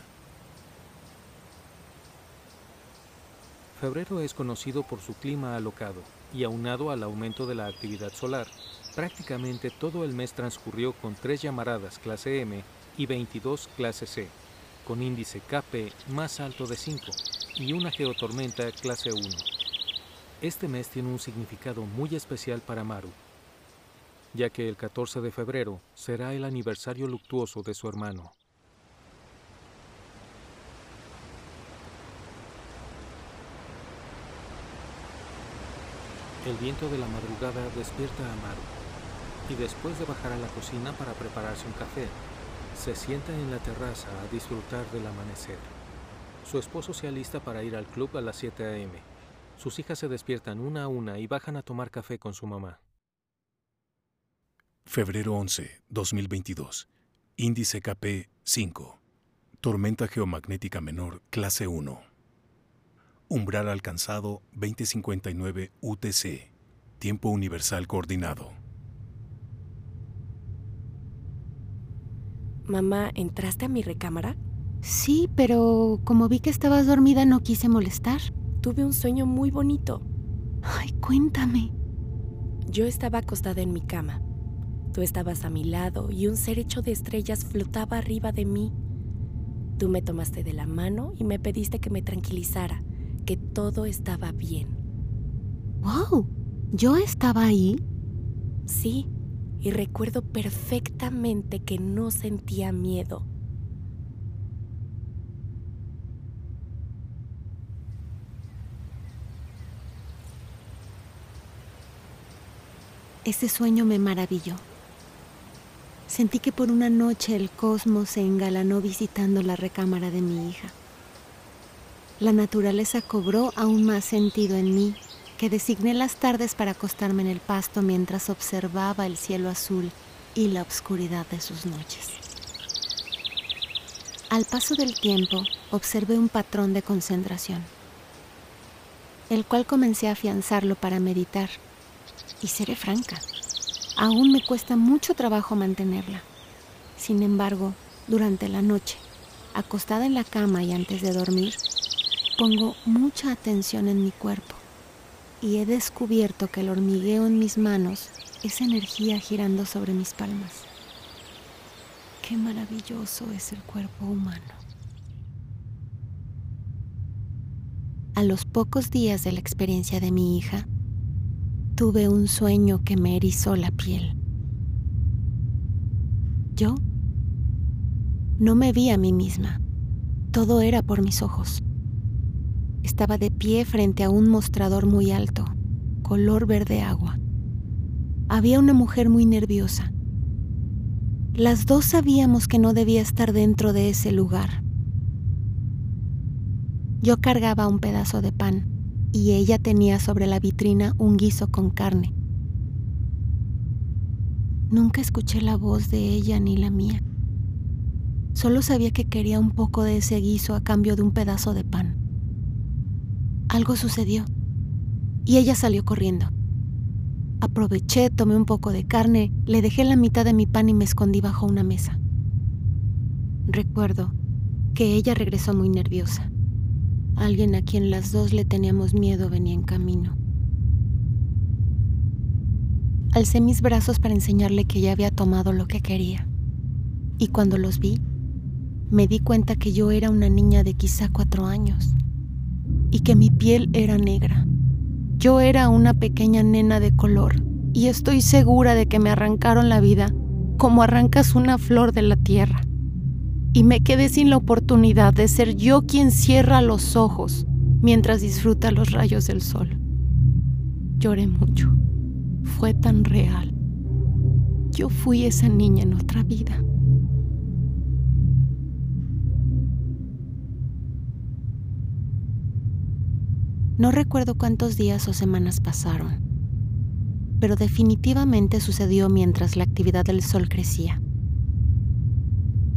C: Febrero es conocido por su clima alocado y aunado al aumento de la actividad solar, prácticamente todo el mes transcurrió con tres llamaradas clase M y 22 clase C, con índice KP más alto de 5 y una geotormenta clase 1. Este mes tiene un significado muy especial para Maru, ya que el 14 de febrero será el aniversario luctuoso de su hermano. El viento de la madrugada despierta a Maru y después de bajar a la cocina para prepararse un café, se sienta en la terraza a disfrutar del amanecer. Su esposo se alista para ir al club a las 7 a.m. Sus hijas se despiertan una a una y bajan a tomar café con su mamá.
B: Febrero 11, 2022. Índice KP 5. Tormenta geomagnética menor, clase 1. Umbral alcanzado 2059 UTC. Tiempo universal coordinado.
K: Mamá, ¿entraste a mi recámara?
H: Sí, pero como vi que estabas dormida no quise molestar.
K: Tuve un sueño muy bonito.
H: Ay, cuéntame.
K: Yo estaba acostada en mi cama. Tú estabas a mi lado y un ser hecho de estrellas flotaba arriba de mí. Tú me tomaste de la mano y me pediste que me tranquilizara que todo estaba bien.
H: ¡Wow! ¿Yo estaba ahí?
K: Sí, y recuerdo perfectamente que no sentía miedo.
H: Ese sueño me maravilló. Sentí que por una noche el cosmos se engalanó visitando la recámara de mi hija la naturaleza cobró aún más sentido en mí, que designé las tardes para acostarme en el pasto mientras observaba el cielo azul y la oscuridad de sus noches. Al paso del tiempo, observé un patrón de concentración, el cual comencé a afianzarlo para meditar. Y seré franca, aún me cuesta mucho trabajo mantenerla. Sin embargo, durante la noche, acostada en la cama y antes de dormir, Pongo mucha atención en mi cuerpo y he descubierto que el hormigueo en mis manos es energía girando sobre mis palmas. Qué maravilloso es el cuerpo humano. A los pocos días de la experiencia de mi hija, tuve un sueño que me erizó la piel. Yo no me vi a mí misma. Todo era por mis ojos. Estaba de pie frente a un mostrador muy alto, color verde agua. Había una mujer muy nerviosa. Las dos sabíamos que no debía estar dentro de ese lugar. Yo cargaba un pedazo de pan y ella tenía sobre la vitrina un guiso con carne. Nunca escuché la voz de ella ni la mía. Solo sabía que quería un poco de ese guiso a cambio de un pedazo de pan. Algo sucedió y ella salió corriendo. Aproveché, tomé un poco de carne, le dejé la mitad de mi pan y me escondí bajo una mesa. Recuerdo que ella regresó muy nerviosa. Alguien a quien las dos le teníamos miedo venía en camino. Alcé mis brazos para enseñarle que ya había tomado lo que quería. Y cuando los vi, me di cuenta que yo era una niña de quizá cuatro años y que mi piel era negra. Yo era una pequeña nena de color y estoy segura de que me arrancaron la vida como arrancas una flor de la tierra. Y me quedé sin la oportunidad de ser yo quien cierra los ojos mientras disfruta los rayos del sol. Lloré mucho. Fue tan real. Yo fui esa niña en otra vida. No recuerdo cuántos días o semanas pasaron, pero definitivamente sucedió mientras la actividad del sol crecía.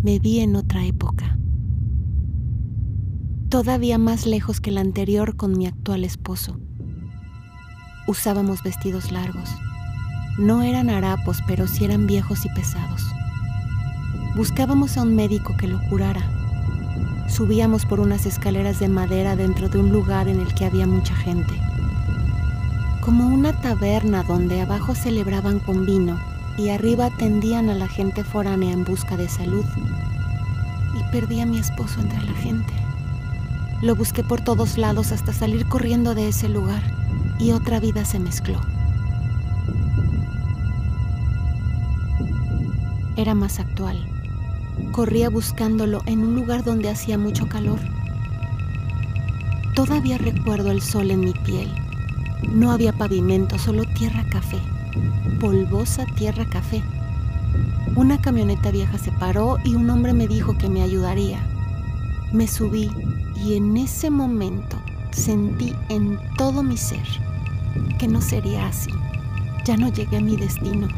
H: Me vi en otra época, todavía más lejos que la anterior con mi actual esposo. Usábamos vestidos largos. No eran harapos, pero sí eran viejos y pesados. Buscábamos a un médico que lo curara subíamos por unas escaleras de madera dentro de un lugar en el que había mucha gente. Como una taberna donde abajo celebraban con vino y arriba atendían a la gente foránea en busca de salud. Y perdí a mi esposo entre la gente. Lo busqué por todos lados hasta salir corriendo de ese lugar y otra vida se mezcló. Era más actual Corría buscándolo en un lugar donde hacía mucho calor. Todavía recuerdo el sol en mi piel. No había pavimento, solo tierra café. Polvosa tierra café. Una camioneta vieja se paró y un hombre me dijo que me ayudaría. Me subí y en ese momento sentí en todo mi ser que no sería así. Ya no llegué a mi destino.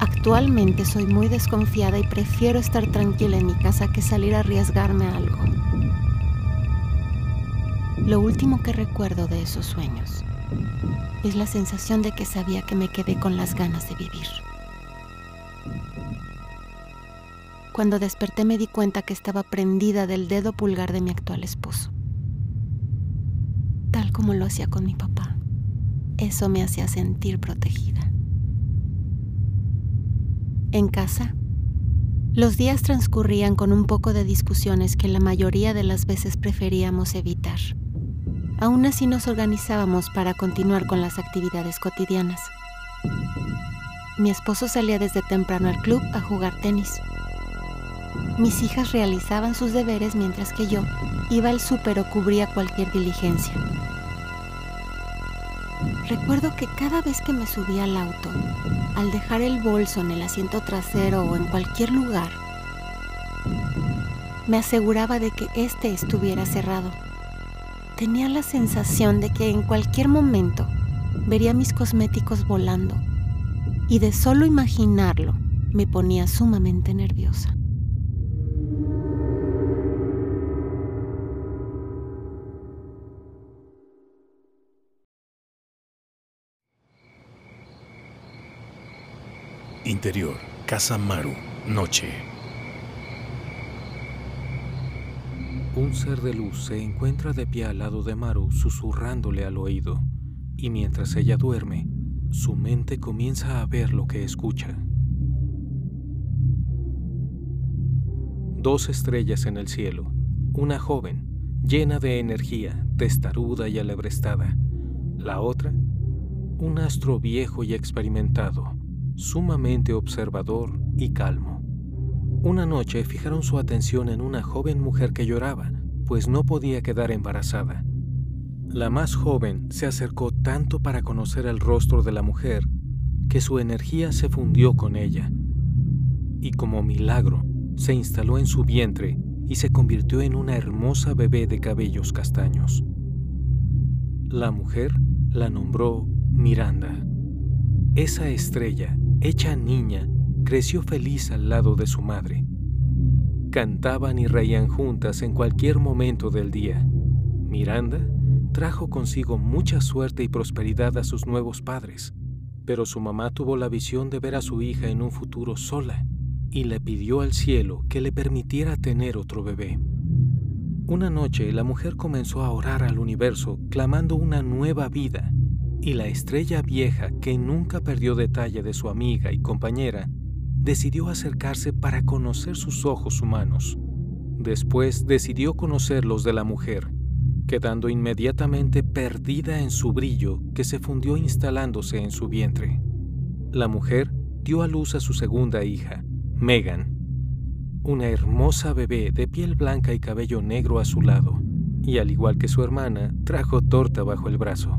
H: Actualmente soy muy desconfiada y prefiero estar tranquila en mi casa que salir a arriesgarme a algo. Lo último que recuerdo de esos sueños es la sensación de que sabía que me quedé con las ganas de vivir. Cuando desperté me di cuenta que estaba prendida del dedo pulgar de mi actual esposo, tal como lo hacía con mi papá. Eso me hacía sentir protegida en casa. Los días transcurrían con un poco de discusiones que la mayoría de las veces preferíamos evitar. Aún así nos organizábamos para continuar con las actividades cotidianas. Mi esposo salía desde temprano al club a jugar tenis. Mis hijas realizaban sus deberes mientras que yo iba al súper o cubría cualquier diligencia. Recuerdo que cada vez que me subía al auto, al dejar el bolso en el asiento trasero o en cualquier lugar, me aseguraba de que éste estuviera cerrado. Tenía la sensación de que en cualquier momento vería mis cosméticos volando y de solo imaginarlo me ponía sumamente nerviosa.
B: Interior, Casa Maru, noche.
C: Un ser de luz se encuentra de pie al lado de Maru susurrándole al oído, y mientras ella duerme, su mente comienza a ver lo que escucha. Dos estrellas en el cielo, una joven, llena de energía, testaruda y alebrestada, la otra, un astro viejo y experimentado, sumamente observador y calmo. Una noche fijaron su atención en una joven mujer que lloraba, pues no podía quedar embarazada. La más joven se acercó tanto para conocer el rostro de la mujer que su energía se fundió con ella, y como milagro se instaló en su vientre y se convirtió en una hermosa bebé de cabellos castaños. La mujer la nombró Miranda. Esa estrella hecha niña, creció feliz al lado de su madre. Cantaban y reían juntas en cualquier momento del día. Miranda trajo consigo mucha suerte y prosperidad a sus nuevos padres, pero su mamá tuvo la visión de ver a su hija en un futuro sola y le pidió al cielo que le permitiera tener otro bebé. Una noche la mujer comenzó a orar al universo clamando una nueva vida y la estrella vieja que nunca perdió detalle de su amiga y compañera decidió acercarse para conocer sus ojos humanos. Después decidió conocer los de la mujer quedando inmediatamente perdida en su brillo que se fundió instalándose en su vientre. La mujer dio a luz a su segunda hija, Megan, una hermosa bebé de piel blanca y cabello negro a su lado, y al igual que su hermana, trajo torta bajo el brazo.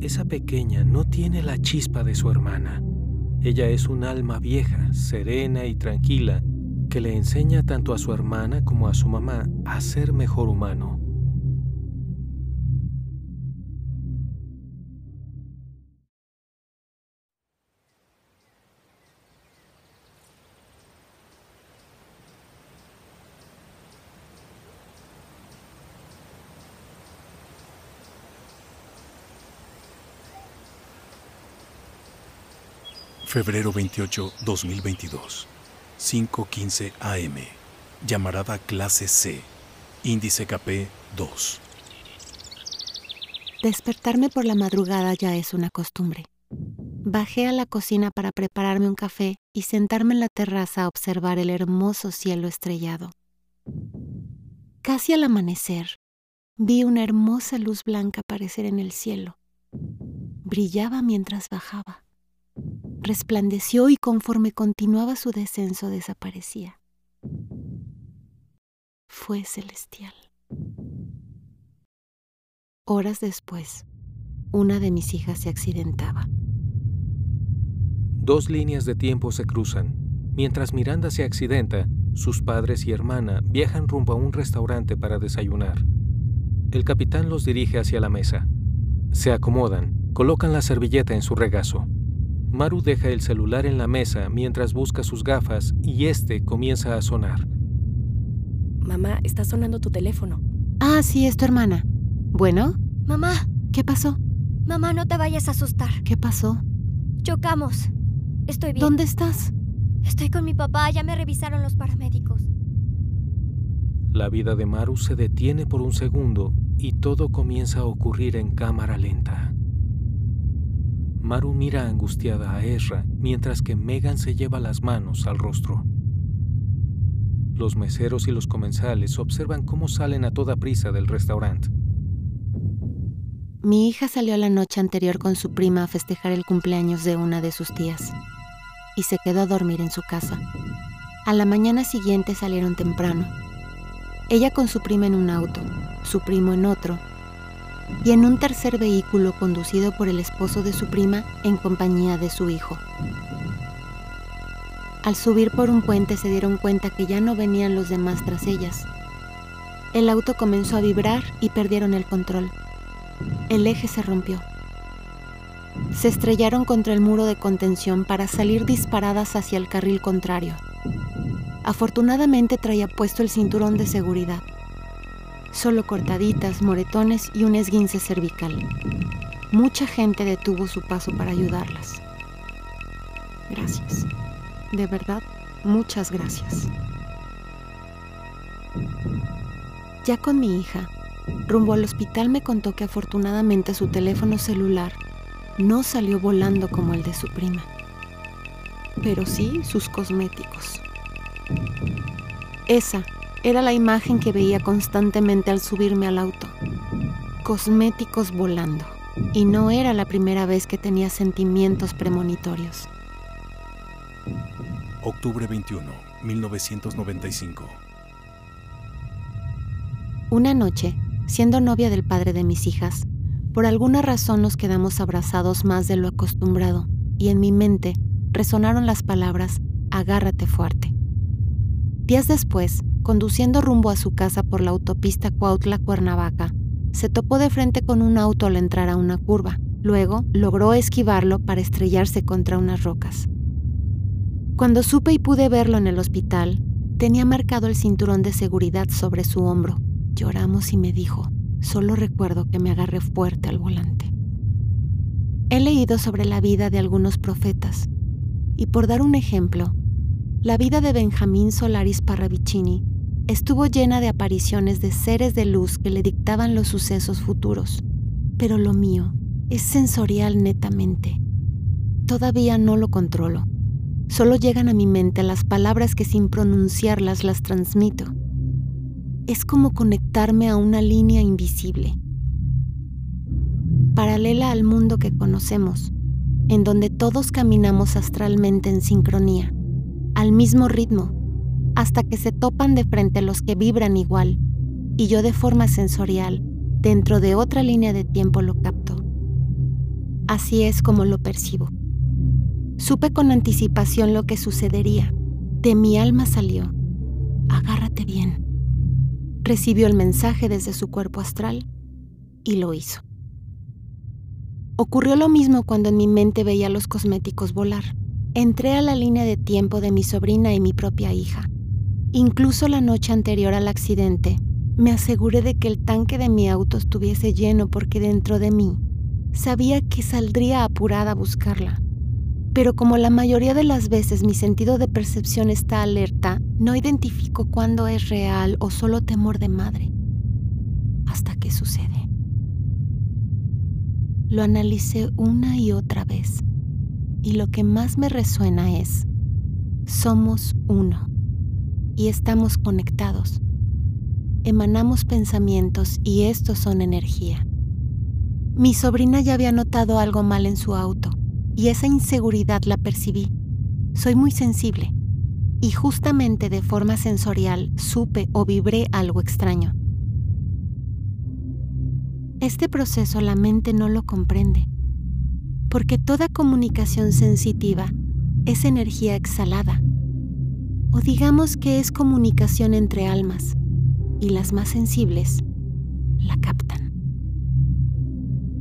C: Esa pequeña no tiene la chispa de su hermana. Ella es un alma vieja, serena y tranquila, que le enseña tanto a su hermana como a su mamá a ser mejor humano.
B: Febrero 28, 2022. 5.15 AM. Llamarada clase C. Índice KP 2.
H: Despertarme por la madrugada ya es una costumbre. Bajé a la cocina para prepararme un café y sentarme en la terraza a observar el hermoso cielo estrellado. Casi al amanecer, vi una hermosa luz blanca aparecer en el cielo. Brillaba mientras bajaba resplandeció y conforme continuaba su descenso desaparecía. Fue celestial. Horas después, una de mis hijas se accidentaba.
C: Dos líneas de tiempo se cruzan. Mientras Miranda se accidenta, sus padres y hermana viajan rumbo a un restaurante para desayunar. El capitán los dirige hacia la mesa. Se acomodan, colocan la servilleta en su regazo. Maru deja el celular en la mesa mientras busca sus gafas y este comienza a sonar.
K: Mamá, está sonando tu teléfono.
H: Ah, sí, es tu hermana. Bueno.
F: Mamá.
H: ¿Qué pasó?
F: Mamá, no te vayas a asustar.
H: ¿Qué pasó?
F: Chocamos. Estoy bien.
H: ¿Dónde estás?
F: Estoy con mi papá, ya me revisaron los paramédicos.
C: La vida de Maru se detiene por un segundo y todo comienza a ocurrir en cámara lenta. Maru mira angustiada a Ezra mientras que Megan se lleva las manos al rostro. Los meseros y los comensales observan cómo salen a toda prisa del restaurante.
H: Mi hija salió la noche anterior con su prima a festejar el cumpleaños de una de sus tías y se quedó a dormir en su casa. A la mañana siguiente salieron temprano. Ella con su prima en un auto, su primo en otro y en un tercer vehículo conducido por el esposo de su prima en compañía de su hijo. Al subir por un puente se dieron cuenta que ya no venían los demás tras ellas. El auto comenzó a vibrar y perdieron el control. El eje se rompió. Se estrellaron contra el muro de contención para salir disparadas hacia el carril contrario. Afortunadamente traía puesto el cinturón de seguridad solo cortaditas, moretones y un esguince cervical. Mucha gente detuvo su paso para ayudarlas. Gracias. De verdad, muchas gracias. Ya con mi hija, rumbo al hospital me contó que afortunadamente su teléfono celular no salió volando como el de su prima, pero sí sus cosméticos. Esa era la imagen que veía constantemente al subirme al auto. Cosméticos volando. Y no era la primera vez que tenía sentimientos premonitorios.
B: Octubre 21, 1995.
H: Una noche, siendo novia del padre de mis hijas, por alguna razón nos quedamos abrazados más de lo acostumbrado y en mi mente resonaron las palabras agárrate fuerte. Días después, conduciendo rumbo a su casa por la autopista Cuautla-Cuernavaca, se topó de frente con un auto al entrar a una curva. Luego logró esquivarlo para estrellarse contra unas rocas. Cuando supe y pude verlo en el hospital, Tenía marcado el cinturón de seguridad sobre su hombro. Lloramos y me dijo, solo recuerdo que me agarré fuerte al volante. He leído sobre la vida de algunos profetas, y por dar un ejemplo, la vida de Benjamín Solaris Parravicini estuvo llena de apariciones de seres de luz que le dictaban los sucesos futuros, pero lo mío es sensorial netamente. Todavía no lo controlo. Solo llegan a mi mente las palabras que sin pronunciarlas las transmito. Es como conectarme a una línea invisible, paralela al mundo que conocemos, en donde todos caminamos astralmente en sincronía, al mismo ritmo, hasta que se topan de frente los que vibran igual, y yo de forma sensorial, dentro de otra línea de tiempo lo capto. Así es como lo percibo. Supe con anticipación lo que sucedería. De mi alma salió. Agárrate bien. Recibió el mensaje desde su cuerpo astral y lo hizo. Ocurrió lo mismo cuando en mi mente veía los cosméticos volar. Entré a la línea de tiempo de mi sobrina y mi propia hija. Incluso la noche anterior al accidente, me aseguré de que el tanque de mi auto estuviese lleno porque dentro de mí sabía que saldría apurada a buscarla pero como la mayoría de las veces mi sentido de percepción está alerta, no identifico cuándo es real o solo temor de madre. Hasta que sucede. Lo analicé una y otra vez y lo que más me resuena es, somos uno y estamos conectados. Emanamos pensamientos y estos son energía. Mi sobrina ya había notado algo mal en su auto y esa inseguridad la percibí. Soy muy sensible y justamente de forma sensorial supe o vibré algo extraño. Este proceso la mente no lo comprende, porque toda comunicación sensitiva es energía exhalada, o digamos que es comunicación entre almas, y las más sensibles la captan.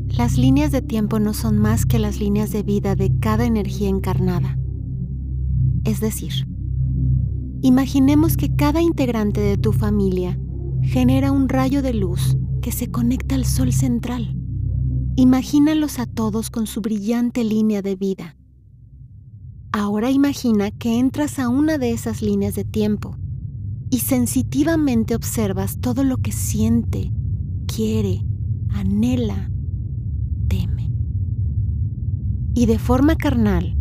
H: Las líneas de tiempo no son más que las líneas de vida de cada energía encarnada. Es decir, imaginemos que cada integrante de tu familia genera un rayo de luz que se conecta al sol central. Imagínalos a todos con su brillante línea de vida. Ahora imagina que entras a una de esas líneas de tiempo y sensitivamente observas todo lo que siente, quiere, anhela, y de forma carnal,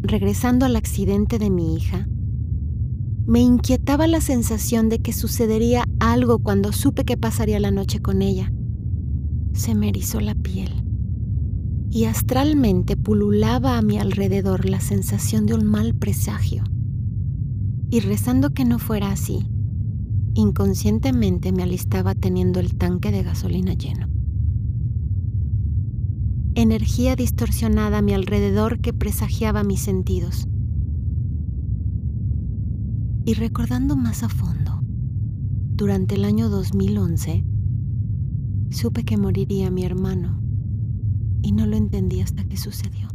H: regresando al accidente de mi hija, me inquietaba la sensación de que sucedería algo cuando supe que pasaría la noche con ella. Se me erizó la piel y astralmente pululaba a mi alrededor la sensación de un mal presagio. Y rezando que no fuera así, inconscientemente me alistaba teniendo el tanque de gasolina lleno energía distorsionada a mi alrededor que presagiaba mis sentidos. Y recordando más a fondo, durante el año 2011, supe que moriría mi hermano y no lo entendí hasta que sucedió.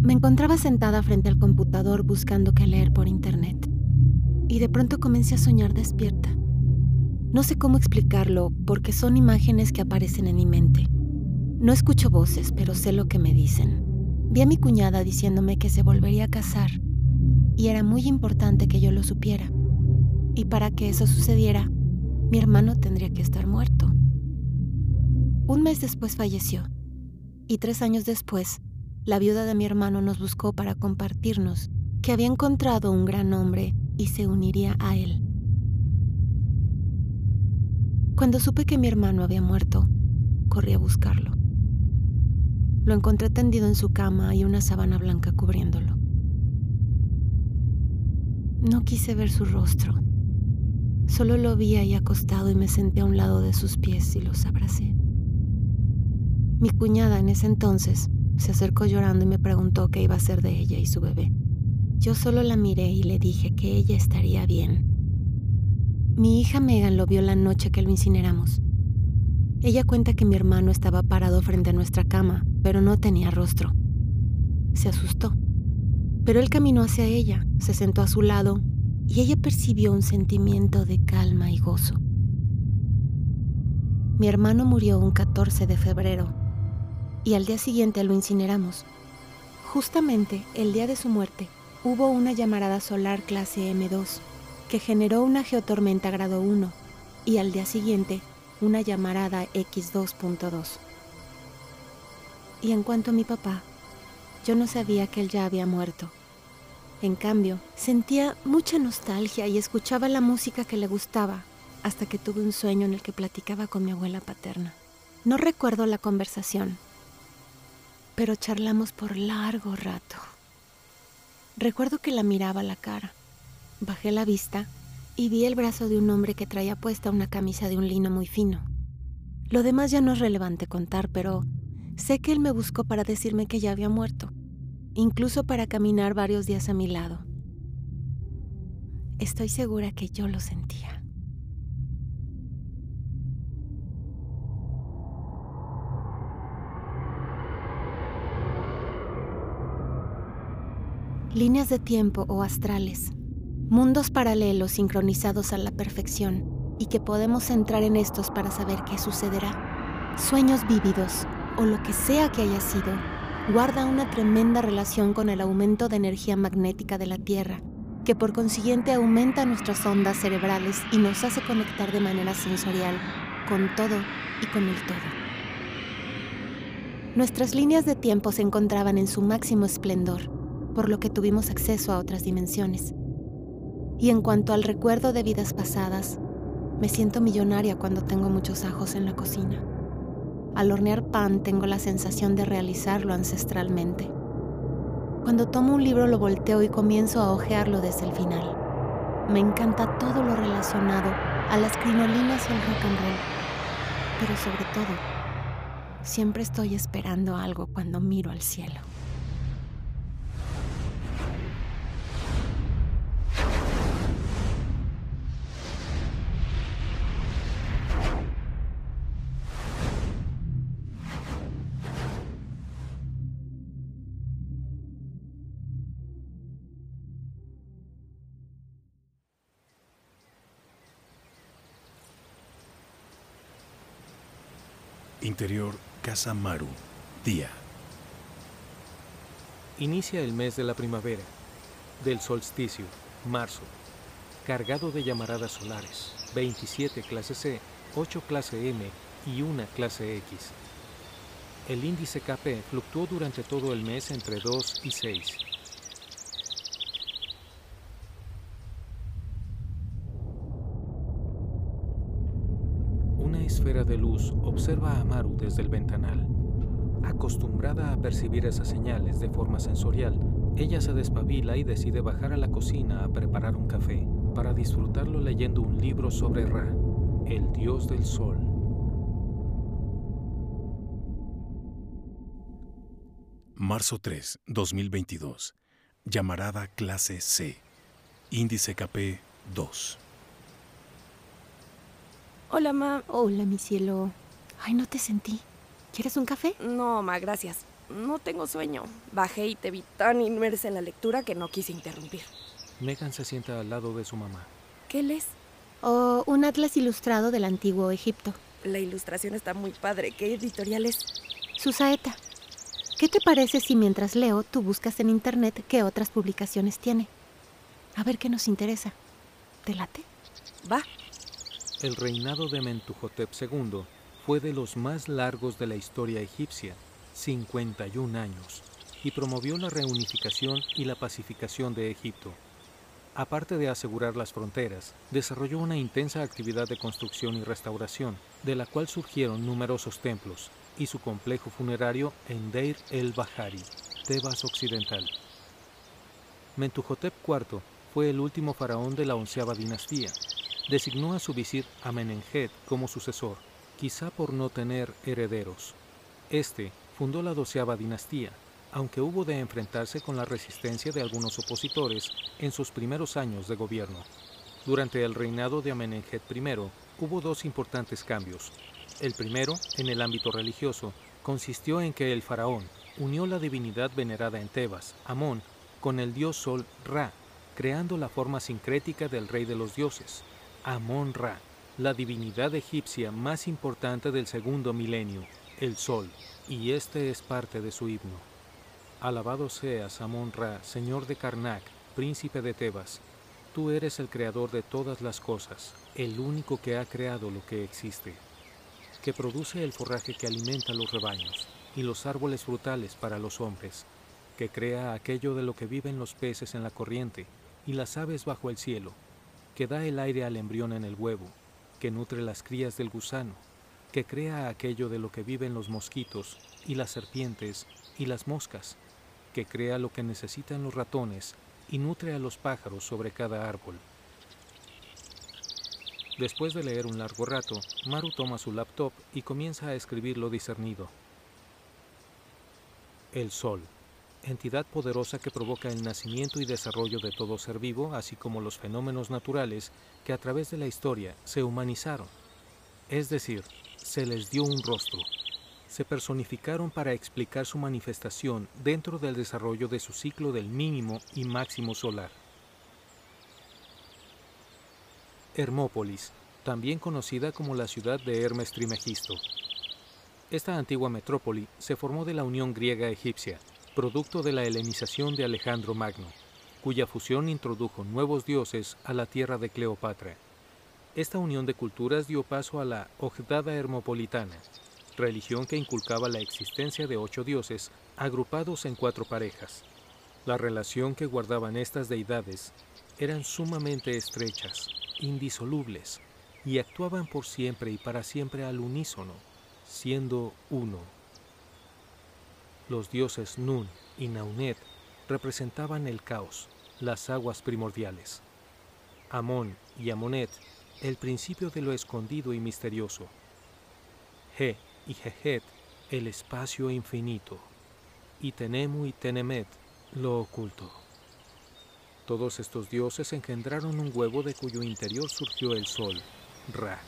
H: Me encontraba sentada frente al computador buscando qué leer por internet y de pronto comencé a soñar despierta. No sé cómo explicarlo porque son imágenes que aparecen en mi mente. No escucho voces, pero sé lo que me dicen. Vi a mi cuñada diciéndome que se volvería a casar y era muy importante que yo lo supiera. Y para que eso sucediera, mi hermano tendría que estar muerto. Un mes después falleció y tres años después, la viuda de mi hermano nos buscó para compartirnos que había encontrado un gran hombre y se uniría a él. Cuando supe que mi hermano había muerto, corrí a buscarlo. Lo encontré tendido en su cama y una sábana blanca cubriéndolo. No quise ver su rostro. Solo lo vi ahí acostado y me senté a un lado de sus pies y los abracé. Mi cuñada en ese entonces se acercó llorando y me preguntó qué iba a hacer de ella y su bebé. Yo solo la miré y le dije que ella estaría bien. Mi hija Megan lo vio la noche que lo incineramos. Ella cuenta que mi hermano estaba parado frente a nuestra cama, pero no tenía rostro. Se asustó. Pero él caminó hacia ella, se sentó a su lado y ella percibió un sentimiento de calma y gozo. Mi hermano murió un 14 de febrero y al día siguiente lo incineramos. Justamente el día de su muerte hubo una llamarada solar clase M2 que generó una geotormenta grado 1 y al día siguiente una llamarada X2.2. Y en cuanto a mi papá, yo no sabía que él ya había muerto. En cambio, sentía mucha nostalgia y escuchaba la música que le gustaba hasta que tuve un sueño en el que platicaba con mi abuela paterna. No recuerdo la conversación, pero charlamos por largo rato. Recuerdo que la miraba a la cara. Bajé la vista y vi el brazo de un hombre que traía puesta una camisa de un lino muy fino. Lo demás ya no es relevante contar, pero sé que él me buscó para decirme que ya había muerto, incluso para caminar varios días a mi lado. Estoy segura que yo lo sentía. Líneas de tiempo o astrales mundos paralelos sincronizados a la perfección y que podemos entrar en estos para saber qué sucederá. Sueños vívidos o lo que sea que haya sido, guarda una tremenda relación con el aumento de energía magnética de la Tierra, que por consiguiente aumenta nuestras ondas cerebrales y nos hace conectar de manera sensorial con todo y con el todo. Nuestras líneas de tiempo se encontraban en su máximo esplendor, por lo que tuvimos acceso a otras dimensiones. Y en cuanto al recuerdo de vidas pasadas, me siento millonaria cuando tengo muchos ajos en la cocina. Al hornear pan tengo la sensación de realizarlo ancestralmente. Cuando tomo un libro lo volteo y comienzo a hojearlo desde el final. Me encanta todo lo relacionado a las crinolinas y el rock and roll. Pero sobre todo, siempre estoy esperando algo cuando miro al cielo.
B: Interior Casa Maru, día.
C: Inicia el mes de la primavera, del solsticio, marzo, cargado de llamaradas solares, 27 clase C, 8 clase M y 1 clase X. El índice KP fluctuó durante todo el mes entre 2 y 6. Una de luz observa a Maru desde el ventanal. Acostumbrada a percibir esas señales de forma sensorial, ella se despabila y decide bajar a la cocina a preparar un café para disfrutarlo leyendo un libro sobre Ra, el dios del sol.
B: Marzo 3, 2022. Llamarada clase C. Índice KP 2.
H: Hola, ma. Hola, mi cielo. Ay, no te sentí. ¿Quieres un café?
K: No, ma, gracias. No tengo sueño. Bajé y te vi tan inmersa en la lectura que no quise interrumpir.
C: Megan se sienta al lado de su mamá.
K: ¿Qué lees?
H: Oh, un atlas ilustrado del antiguo Egipto.
K: La ilustración está muy padre. ¿Qué editorial es?
H: Susaeta. ¿Qué te parece si mientras leo tú buscas en internet qué otras publicaciones tiene? A ver qué nos interesa. ¿Te late?
K: Va.
C: El reinado de Mentuhotep II fue de los más largos de la historia egipcia, 51 años, y promovió la reunificación y la pacificación de Egipto. Aparte de asegurar las fronteras, desarrolló una intensa actividad de construcción y restauración, de la cual surgieron numerosos templos, y su complejo funerario en Deir el-Bahari, Tebas Occidental. Mentuhotep IV fue el último faraón de la onceava dinastía. Designó a su visir Amenenjet como sucesor, quizá por no tener herederos. Este fundó la doceava dinastía, aunque hubo de enfrentarse con la resistencia de algunos opositores en sus primeros años de gobierno. Durante el reinado de Amenenjet I hubo dos importantes cambios. El primero, en el ámbito religioso, consistió en que el faraón unió la divinidad venerada en Tebas, Amón, con el dios Sol Ra, creando la forma sincrética del rey de los dioses, Amón Ra, la divinidad egipcia más importante del segundo milenio, el Sol, y este es parte de su himno. Alabado seas, Amón Ra, señor de Karnak, príncipe de Tebas. Tú eres el creador de todas las cosas, el único que ha creado lo que existe, que produce el forraje que alimenta los rebaños y los árboles frutales para los hombres, que crea aquello de lo que viven los peces en la corriente y las aves bajo el cielo, que da el aire al embrión en el huevo, que nutre las crías del gusano, que crea aquello de lo que viven los mosquitos y las serpientes y las moscas, que crea lo que necesitan los ratones y nutre a los pájaros sobre cada árbol. Después de leer un largo rato, Maru toma su laptop y comienza a escribir lo discernido. El Sol, entidad poderosa que provoca el nacimiento y desarrollo de todo ser vivo, así como los fenómenos naturales que a través de la historia se humanizaron. Es decir, se les dio un rostro. Se personificaron para explicar su manifestación dentro del desarrollo de su ciclo del mínimo y máximo solar. Hermópolis, también conocida como la ciudad de Hermes Trimegisto. Esta antigua metrópoli se formó de la unión griega-egipcia, producto de la helenización de Alejandro Magno, cuya fusión introdujo nuevos dioses a la tierra de Cleopatra. Esta unión de culturas dio paso a la Ojdada Hermopolitana, religión que inculcaba la existencia de ocho dioses agrupados en cuatro parejas. La relación que guardaban estas deidades eran sumamente estrechas, indisolubles, y actuaban por siempre y para siempre al unísono, siendo uno. Los dioses Nun y Naunet representaban el caos, las aguas primordiales. Amón y Amonet, el principio de lo escondido y misterioso. He y Jehet, el espacio infinito. Y Tenemu y Tenemet, lo oculto. Todos estos dioses engendraron un huevo de cuyo interior surgió el sol, Ra.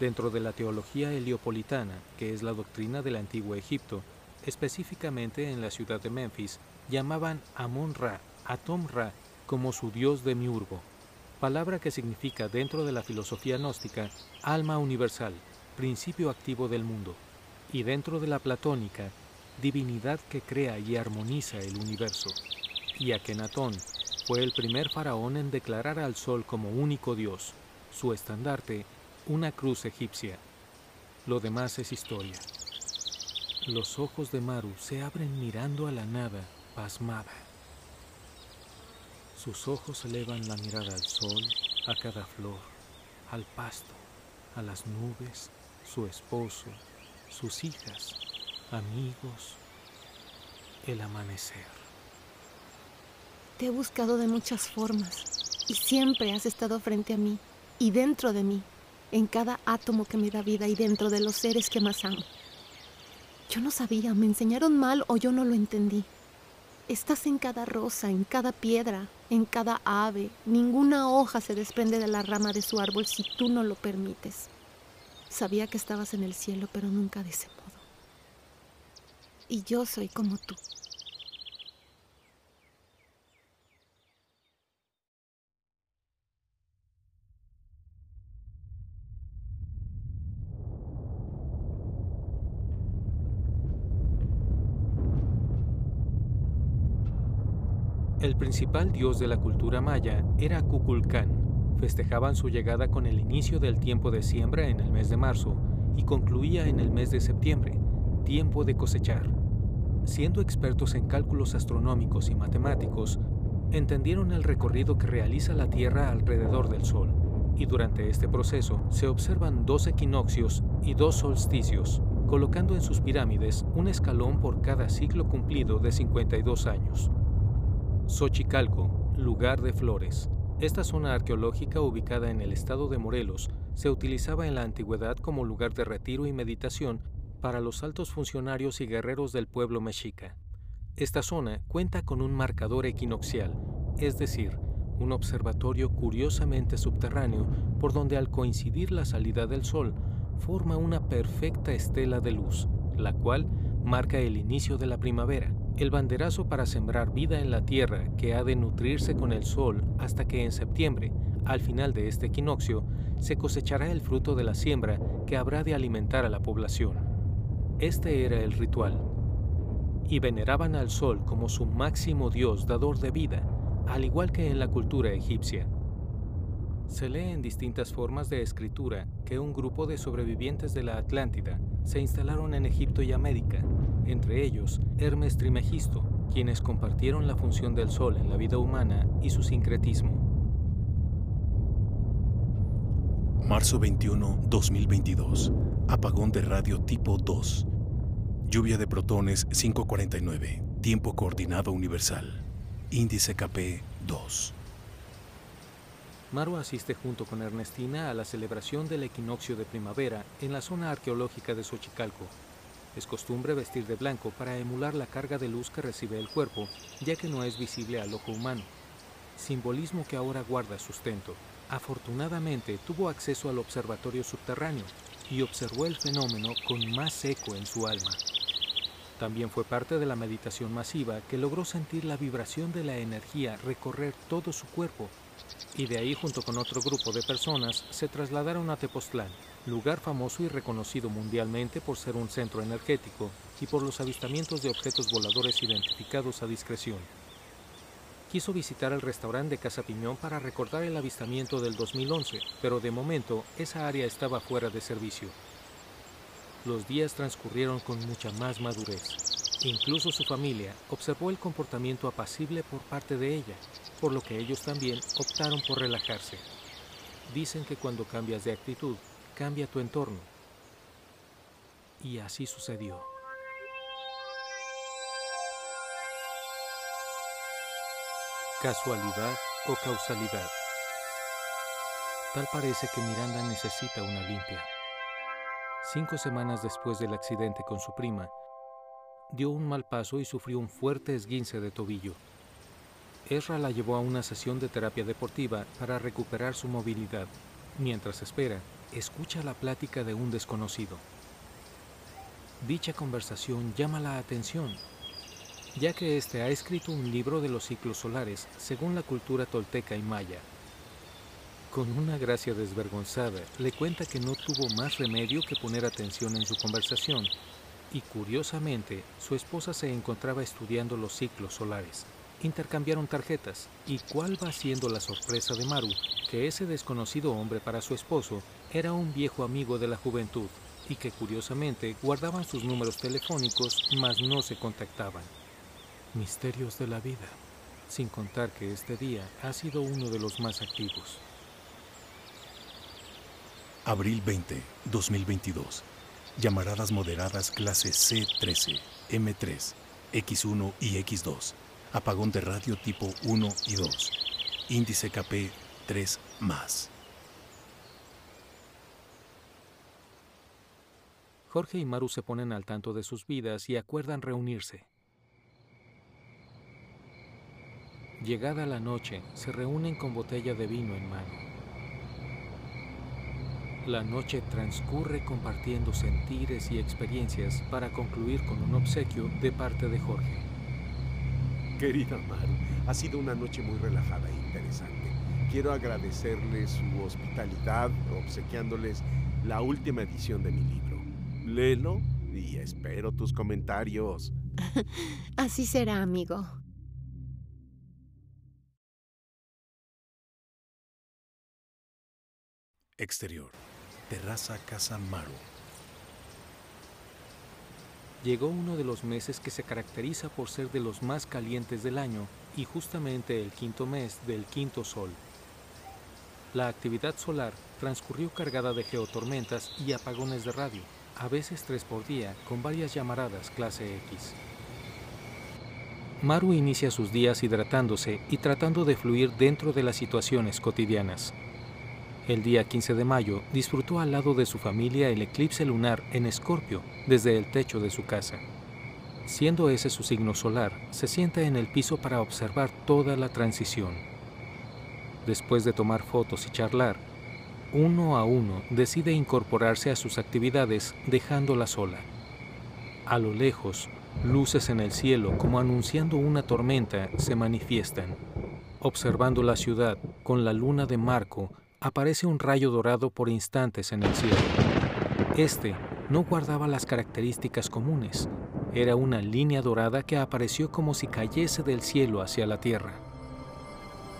C: Dentro de la teología heliopolitana, que es la doctrina del antiguo Egipto, específicamente en la ciudad de Memphis, llamaban Amon Ra, Atom Ra, como su dios de Miurgo, palabra que significa dentro de la filosofía gnóstica alma universal, principio activo del mundo, y dentro de la platónica, divinidad que crea y armoniza el universo. Y Akenatón fue el primer faraón en declarar al sol como único dios, su estandarte, una cruz egipcia. Lo demás es historia. Los ojos de Maru se abren mirando a la nada, pasmada. Sus ojos elevan la mirada al sol, a cada flor, al pasto, a las nubes, su esposo, sus hijas, amigos, el amanecer.
H: Te he buscado de muchas formas y siempre has estado frente a mí y dentro de mí, en cada átomo que me da vida y dentro de los seres que más amo. Yo no sabía, me enseñaron mal o yo no lo entendí. Estás en cada rosa, en cada piedra, en cada ave. Ninguna hoja se desprende de la rama de su árbol si tú no lo permites. Sabía que estabas en el cielo, pero nunca de ese modo. Y yo soy como tú.
C: El principal dios de la cultura maya era Kukulcán. Festejaban su llegada con el inicio del tiempo de siembra en el mes de marzo y concluía en el mes de septiembre, tiempo de cosechar. Siendo expertos en cálculos astronómicos y matemáticos, entendieron el recorrido que realiza la Tierra alrededor del Sol, y durante este proceso se observan dos equinoccios y dos solsticios, colocando en sus pirámides un escalón por cada ciclo cumplido de 52 años. Xochicalco, lugar de flores. Esta zona arqueológica ubicada en el estado de Morelos se utilizaba en la antigüedad como lugar de retiro y meditación para los altos funcionarios y guerreros del pueblo mexica. Esta zona cuenta con un marcador equinoccial, es decir, un observatorio curiosamente subterráneo por donde al coincidir la salida del sol forma una perfecta estela de luz, la cual marca el inicio de la primavera, el banderazo para sembrar vida en la tierra que ha de nutrirse con el sol hasta que en septiembre, al final de este equinoccio, se cosechará el fruto de la siembra que habrá de alimentar a la población. Este era el ritual. Y veneraban al sol como su máximo dios dador de vida, al igual que en la cultura egipcia. Se lee en distintas formas de escritura que un grupo de sobrevivientes de la Atlántida se instalaron en Egipto y América, entre ellos Hermes Trimegisto, quienes compartieron la función del sol en la vida humana y su sincretismo.
B: Marzo 21, 2022. Apagón de radio tipo 2. Lluvia de protones 549. Tiempo coordinado universal. Índice KP 2.
C: Maru asiste junto con Ernestina a la celebración del equinoccio de primavera en la zona arqueológica de Xochicalco. Es costumbre vestir de blanco para emular la carga de luz que recibe el cuerpo, ya que no es visible al ojo humano. Simbolismo que ahora guarda sustento. Afortunadamente tuvo acceso al observatorio subterráneo y observó el fenómeno con más eco en su alma. También fue parte de la meditación masiva que logró sentir la vibración de la energía recorrer todo su cuerpo y de ahí junto con otro grupo de personas se trasladaron a Tepoztlán, lugar famoso y reconocido mundialmente por ser un centro energético y por los avistamientos de objetos voladores identificados a discreción. Quiso visitar el restaurante de Casa Piñón para recordar el avistamiento del 2011, pero de momento esa área estaba fuera de servicio. Los días transcurrieron con mucha más madurez. Incluso su familia observó el comportamiento apacible por parte de ella, por lo que ellos también optaron por relajarse. Dicen que cuando cambias de actitud, cambia tu entorno. Y así sucedió. Casualidad o causalidad. Tal parece que Miranda necesita una limpia. Cinco semanas después del accidente con su prima, dio un mal paso y sufrió un fuerte esguince de tobillo. Ezra la llevó a una sesión de terapia deportiva para recuperar su movilidad. Mientras espera, escucha la plática de un desconocido. Dicha conversación llama la atención, ya que éste ha escrito un libro de los ciclos solares según la cultura tolteca y maya. Con una gracia desvergonzada, le cuenta que no tuvo más remedio que poner atención en su conversación, y curiosamente, su esposa se encontraba estudiando los ciclos solares intercambiaron tarjetas. ¿Y cuál va siendo la sorpresa de Maru? Que ese desconocido hombre para su esposo era un viejo amigo de la juventud y que curiosamente guardaban sus números telefónicos mas no se contactaban. Misterios de la vida, sin contar que este día ha sido uno de los más activos.
B: Abril 20, 2022. Llamaradas moderadas clase C13, M3, X1 y X2 apagón de radio tipo 1 y 2, índice KP 3 más.
C: Jorge y Maru se ponen al tanto de sus vidas y acuerdan reunirse. Llegada la noche, se reúnen con botella de vino en mano. La noche transcurre compartiendo sentires y experiencias para concluir con un obsequio de parte de Jorge.
D: Querida Maru, ha sido una noche muy relajada e interesante. Quiero agradecerles su hospitalidad obsequiándoles la última edición de mi libro. Léelo y espero tus comentarios.
H: Así será, amigo.
B: Exterior. Terraza Casa Maru.
C: Llegó uno de los meses que se caracteriza por ser de los más calientes del año y justamente el quinto mes del quinto sol. La actividad solar transcurrió cargada de geotormentas y apagones de radio, a veces tres por día, con varias llamaradas clase X. Maru inicia sus días hidratándose y tratando de fluir dentro de las situaciones cotidianas. El día 15 de mayo disfrutó al lado de su familia el eclipse lunar en Escorpio desde el techo de su casa. Siendo ese su signo solar, se sienta en el piso para observar toda la transición. Después de tomar fotos y charlar, uno a uno, decide incorporarse a sus actividades dejándola sola. A lo lejos, luces en el cielo como anunciando una tormenta se manifiestan. Observando la ciudad con la luna de Marco, aparece un rayo dorado por instantes en el cielo. Este no guardaba las características comunes. Era una línea dorada que apareció como si cayese del cielo hacia la tierra.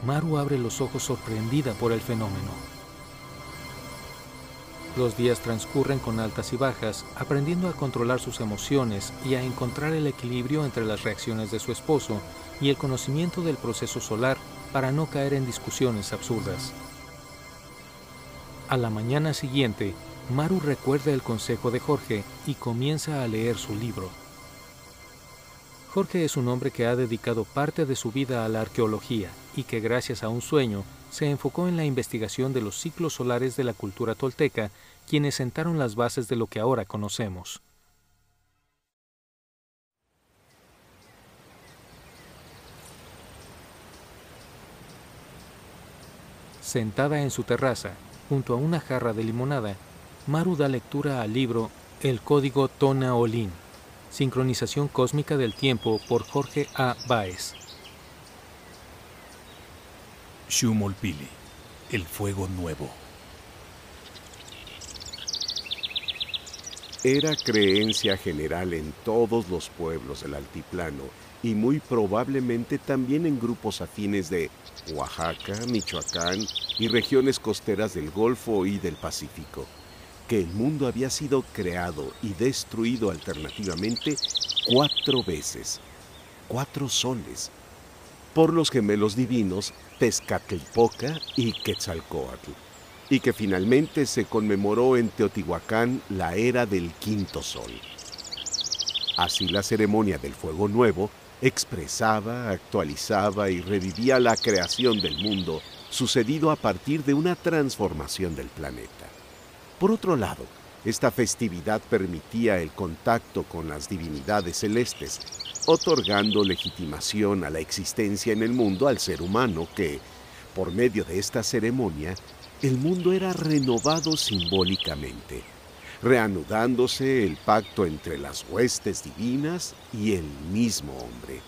C: Maru abre los ojos sorprendida por el fenómeno. Los días transcurren con altas y bajas, aprendiendo a controlar sus emociones y a encontrar el equilibrio entre las reacciones de su esposo y el conocimiento del proceso solar para no caer en discusiones absurdas. A la mañana siguiente, Maru recuerda el consejo de Jorge y comienza a leer su libro. Jorge es un hombre que ha dedicado parte de su vida a la arqueología y que gracias a un sueño se enfocó en la investigación de los ciclos solares de la cultura tolteca, quienes sentaron las bases de lo que ahora conocemos. Sentada en su terraza, junto a una jarra de limonada, Maru da lectura al libro El Código Tona Olin, Sincronización Cósmica del Tiempo por Jorge A. Baez.
B: Shumolpili, el fuego nuevo.
L: Era creencia general en todos los pueblos del altiplano y muy probablemente también en grupos afines de Oaxaca, Michoacán y regiones costeras del Golfo y del Pacífico, que el mundo había sido creado y destruido alternativamente cuatro veces, cuatro soles, por los gemelos divinos Tezcatlipoca y Quetzalcoatl, y que finalmente se conmemoró en Teotihuacán la era del quinto sol. Así la ceremonia del fuego nuevo expresaba, actualizaba y revivía la creación del mundo sucedido a partir de una transformación del planeta. Por otro lado, esta festividad permitía el contacto con las divinidades celestes, otorgando legitimación a la existencia en el mundo al ser humano que, por medio de esta ceremonia, el mundo era renovado simbólicamente, reanudándose el pacto entre las huestes divinas y el mismo hombre,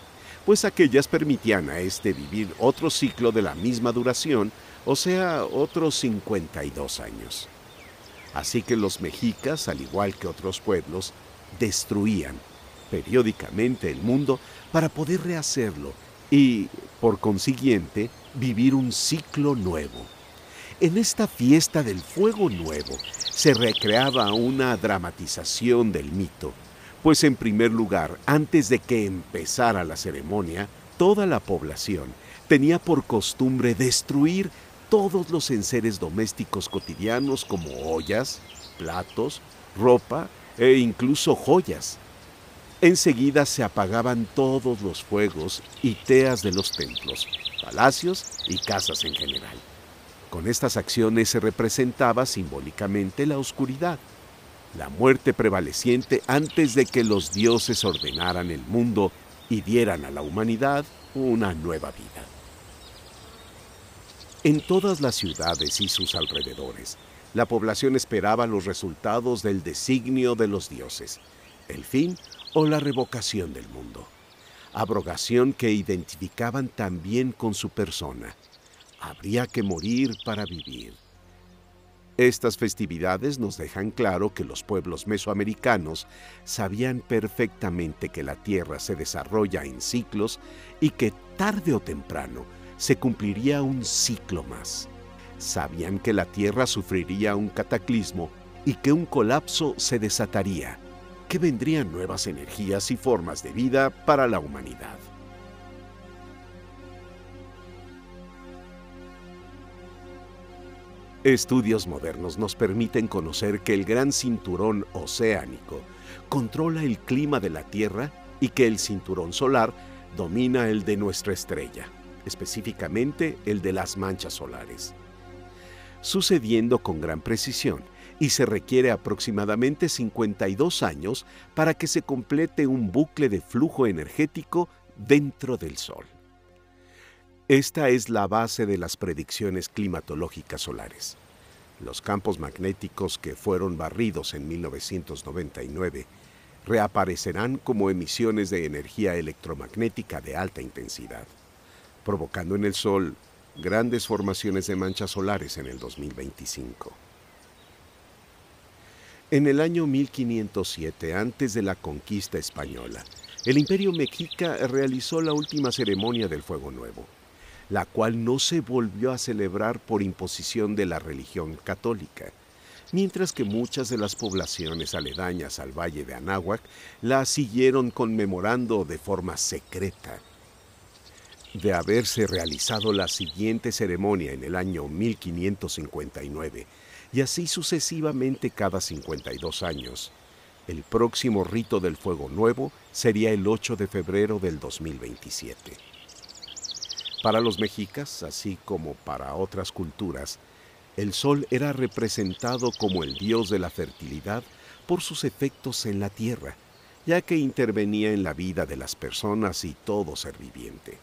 L: pues aquellas permitían a éste vivir otro ciclo de la misma duración, o sea, otros 52 años. Así que los mexicas, al igual que otros pueblos, destruían periódicamente el mundo para poder rehacerlo y, por consiguiente, vivir un ciclo nuevo. En esta fiesta del fuego nuevo se recreaba una dramatización del mito, pues en primer lugar, antes de que empezara la ceremonia, toda la población tenía por costumbre destruir todos los enseres domésticos cotidianos como ollas, platos, ropa e incluso joyas. Enseguida se apagaban todos los fuegos y teas de los templos, palacios y casas en general. Con estas acciones se representaba simbólicamente la oscuridad, la muerte prevaleciente antes de que los dioses ordenaran el mundo y dieran a la humanidad una nueva vida. En todas las ciudades y sus alrededores, la población esperaba los resultados del designio de los dioses, el fin o la revocación del mundo. Abrogación que identificaban también con su persona. Habría que morir para vivir. Estas festividades nos dejan claro que los pueblos mesoamericanos sabían perfectamente que la Tierra se desarrolla en ciclos y que tarde o temprano se cumpliría un ciclo más. Sabían que la Tierra sufriría un cataclismo y que un colapso se desataría, que vendrían nuevas energías y formas de vida para la humanidad. Estudios modernos nos permiten conocer que el gran cinturón oceánico controla el clima de la Tierra y que el cinturón solar domina el de nuestra estrella específicamente el de las manchas solares, sucediendo con gran precisión y se requiere aproximadamente 52 años para que se complete un bucle de flujo energético dentro del Sol. Esta es la base de las predicciones climatológicas solares. Los campos magnéticos que fueron barridos en 1999 reaparecerán como emisiones de energía electromagnética de alta intensidad, provocando en el Sol grandes formaciones de manchas solares en el 2025. En el año 1507, antes de la conquista española, el imperio mexica realizó la última ceremonia del Fuego Nuevo, la cual no se volvió a celebrar por imposición de la religión católica, mientras que muchas de las poblaciones aledañas al valle de Anáhuac la siguieron conmemorando de forma secreta. De haberse realizado la siguiente ceremonia en el año 1559, y así sucesivamente cada 52 años, el próximo rito del Fuego Nuevo sería el 8 de febrero del 2027. Para los mexicas, así como para otras culturas, el sol era representado como el dios de la fertilidad por sus efectos en la tierra, ya que intervenía en la vida de las personas y todo ser viviente.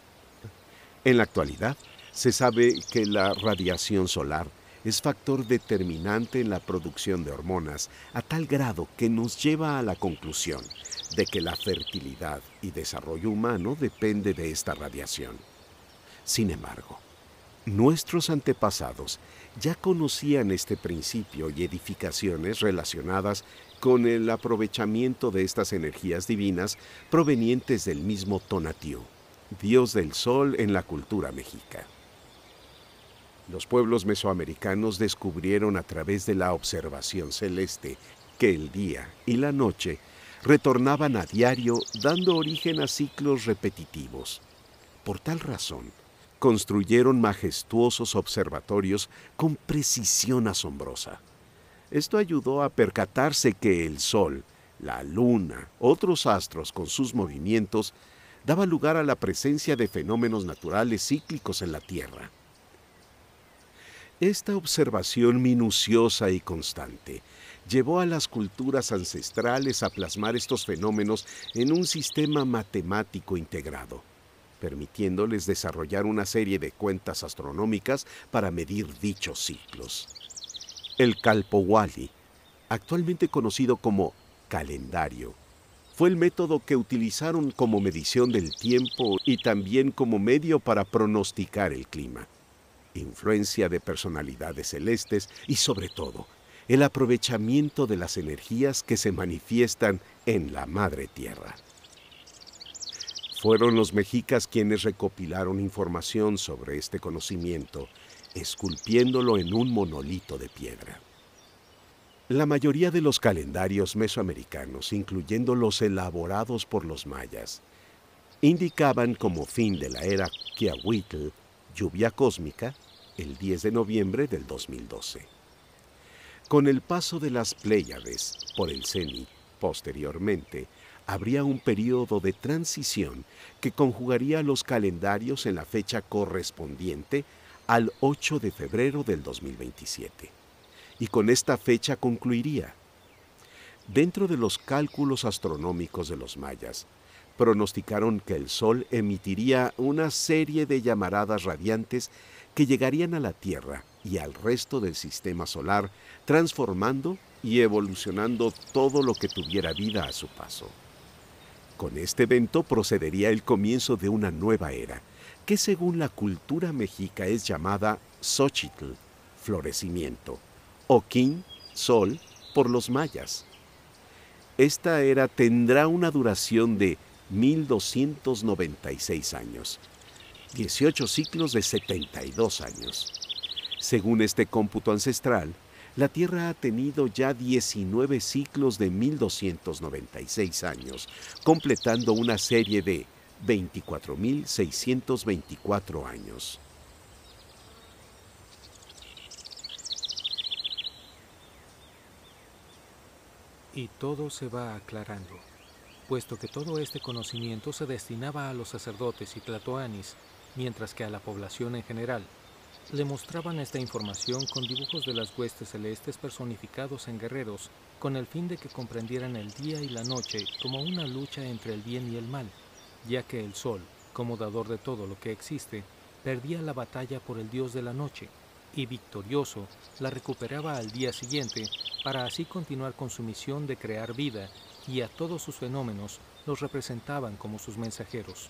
L: En la actualidad, se sabe que la radiación solar es factor determinante en la producción de hormonas a tal grado que nos lleva a la conclusión de que la fertilidad y desarrollo humano depende de esta radiación. Sin embargo, nuestros antepasados ya conocían este principio y edificaciones relacionadas con el aprovechamiento de estas energías divinas provenientes del mismo Tonatiuh, dios del sol en la cultura mexica. Los pueblos mesoamericanos descubrieron a través de la observación celeste que el día y la noche retornaban a diario dando origen a ciclos repetitivos. Por tal razón, construyeron majestuosos observatorios con precisión asombrosa. Esto ayudó a percatarse que el Sol, la Luna, otros astros con sus movimientos, daba lugar a la presencia de fenómenos naturales cíclicos en la Tierra. Esta observación minuciosa y constante llevó a las culturas ancestrales a plasmar estos fenómenos en un sistema matemático integrado permitiéndoles desarrollar una serie de cuentas astronómicas para medir dichos ciclos. El Kalpowali, actualmente conocido como calendario, fue el método que utilizaron como medición del tiempo y también como medio para pronosticar el clima, influencia de personalidades celestes y sobre todo el aprovechamiento de las energías que se manifiestan en la Madre Tierra. Fueron los mexicas quienes recopilaron información sobre este conocimiento, esculpiéndolo en un monolito de piedra. La mayoría de los calendarios mesoamericanos, incluyendo los elaborados por los mayas, indicaban como fin de la era Quiahuitl, lluvia cósmica, el 10 de noviembre del 2012. Con el paso de las Pléyades por el cenit, posteriormente, habría un periodo de transición que conjugaría los calendarios en la fecha correspondiente al 8 de febrero del 2027. Y con esta fecha concluiría. Dentro de los cálculos astronómicos de los mayas, pronosticaron que el Sol emitiría una serie de llamaradas radiantes que llegarían a la Tierra y al resto del sistema solar, transformando y evolucionando todo lo que tuviera vida a su paso. Con este evento procedería el comienzo de una nueva era, que según la cultura mexica es llamada Xochitl, florecimiento, o Quin, sol, por los mayas. Esta era tendrá una duración de 1296 años, 18 ciclos de 72 años. Según este cómputo ancestral, la Tierra ha tenido ya 19 ciclos de 1296 años, completando una serie de 24.624 años.
C: Y todo se va aclarando, puesto que todo este conocimiento se destinaba a los sacerdotes y tlatoanis, mientras que a la población en general le mostraban esta información con dibujos de las huestes celestes personificados en guerreros, con el fin de que comprendieran el día y la noche como una lucha entre el bien y el mal, ya que el sol, como dador de todo lo que existe, perdía la batalla por el dios de la noche, y victorioso la recuperaba al día siguiente para así continuar con su misión de crear vida y a todos sus fenómenos los representaban como sus mensajeros.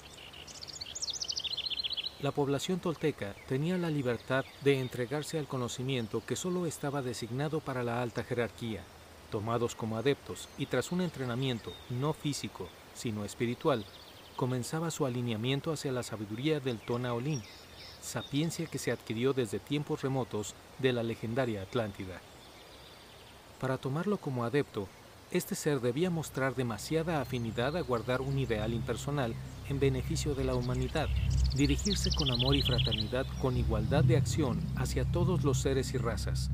C: La población tolteca tenía la libertad de entregarse al conocimiento que solo estaba designado para la alta jerarquía, tomados como adeptos y tras un entrenamiento no físico, sino espiritual, comenzaba su alineamiento hacia la sabiduría del Tonaolín, sapiencia que se adquirió desde tiempos remotos de la legendaria Atlántida. Para tomarlo como adepto, este ser debía mostrar demasiada afinidad a guardar un ideal impersonal en beneficio de la humanidad, dirigirse con amor y fraternidad con igualdad de acción hacia todos los seres y razas.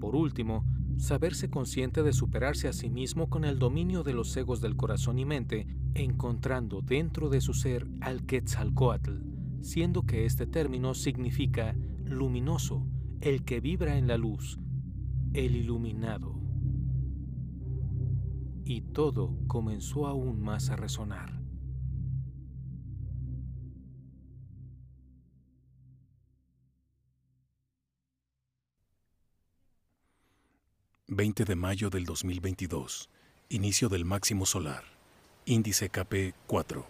C: Por último, saberse consciente de superarse a sí mismo con el dominio de los egos del corazón y mente, encontrando dentro de su ser al Quetzalcoatl, siendo que este término significa luminoso, el que vibra en la luz, el iluminado. Y todo comenzó aún más a resonar.
B: 20 de mayo del 2022. Inicio del máximo solar. Índice KP 4.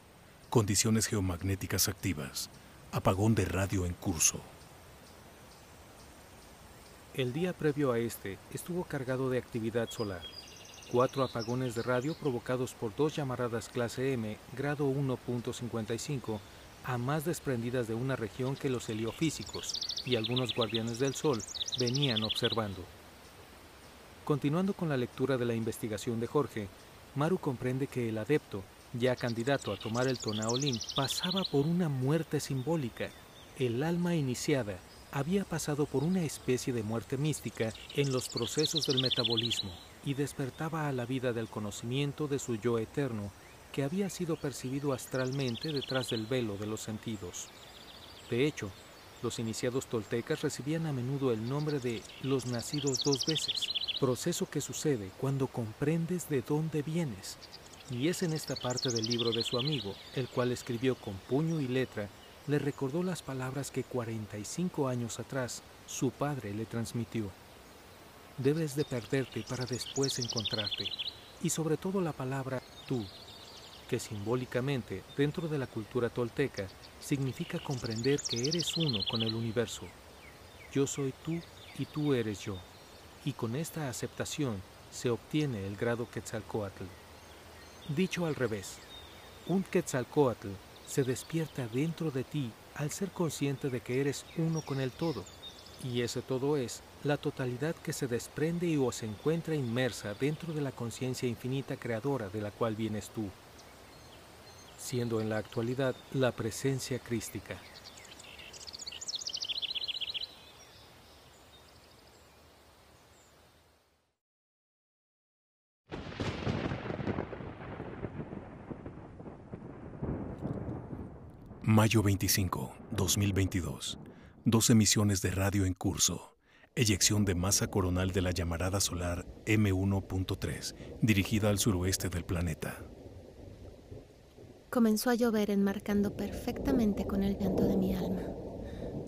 B: Condiciones geomagnéticas activas. Apagón de radio en curso.
C: El día previo a este estuvo cargado de actividad solar. Cuatro apagones de radio provocados por dos llamaradas clase M, grado 1.55, a más desprendidas de una región que los heliofísicos y algunos guardianes del Sol venían observando. Continuando con la lectura de la investigación de Jorge, Maru comprende que el adepto, ya candidato a tomar el Tonaolín, pasaba por una muerte simbólica. El alma iniciada había pasado por una especie de muerte mística en los procesos del metabolismo y despertaba a la vida del conocimiento de su yo eterno que había sido percibido astralmente detrás del velo de los sentidos. De hecho, los iniciados toltecas recibían a menudo el nombre de los nacidos dos veces, proceso que sucede cuando comprendes de dónde vienes. Y es en esta parte del libro de su amigo, el cual escribió con puño y letra, le recordó las palabras que 45 años atrás su padre le transmitió. Debes de perderte para después encontrarte. Y sobre todo la palabra tú, que simbólicamente dentro de la cultura tolteca significa comprender que eres uno con el universo. Yo soy tú y tú eres yo y con esta aceptación se obtiene el grado Quetzalcoatl. Dicho al revés, un Quetzalcoatl se despierta dentro de ti al ser consciente de que eres uno con el todo, y ese todo es la totalidad que se desprende y o se encuentra inmersa dentro de la conciencia infinita creadora de la cual vienes tú, siendo en la actualidad la presencia crística.
B: Mayo 25, 2022. Dos emisiones de radio en curso. Eyección de masa coronal de la llamarada solar M1.3, dirigida al suroeste del planeta.
H: Comenzó a llover enmarcando perfectamente con el llanto de mi alma.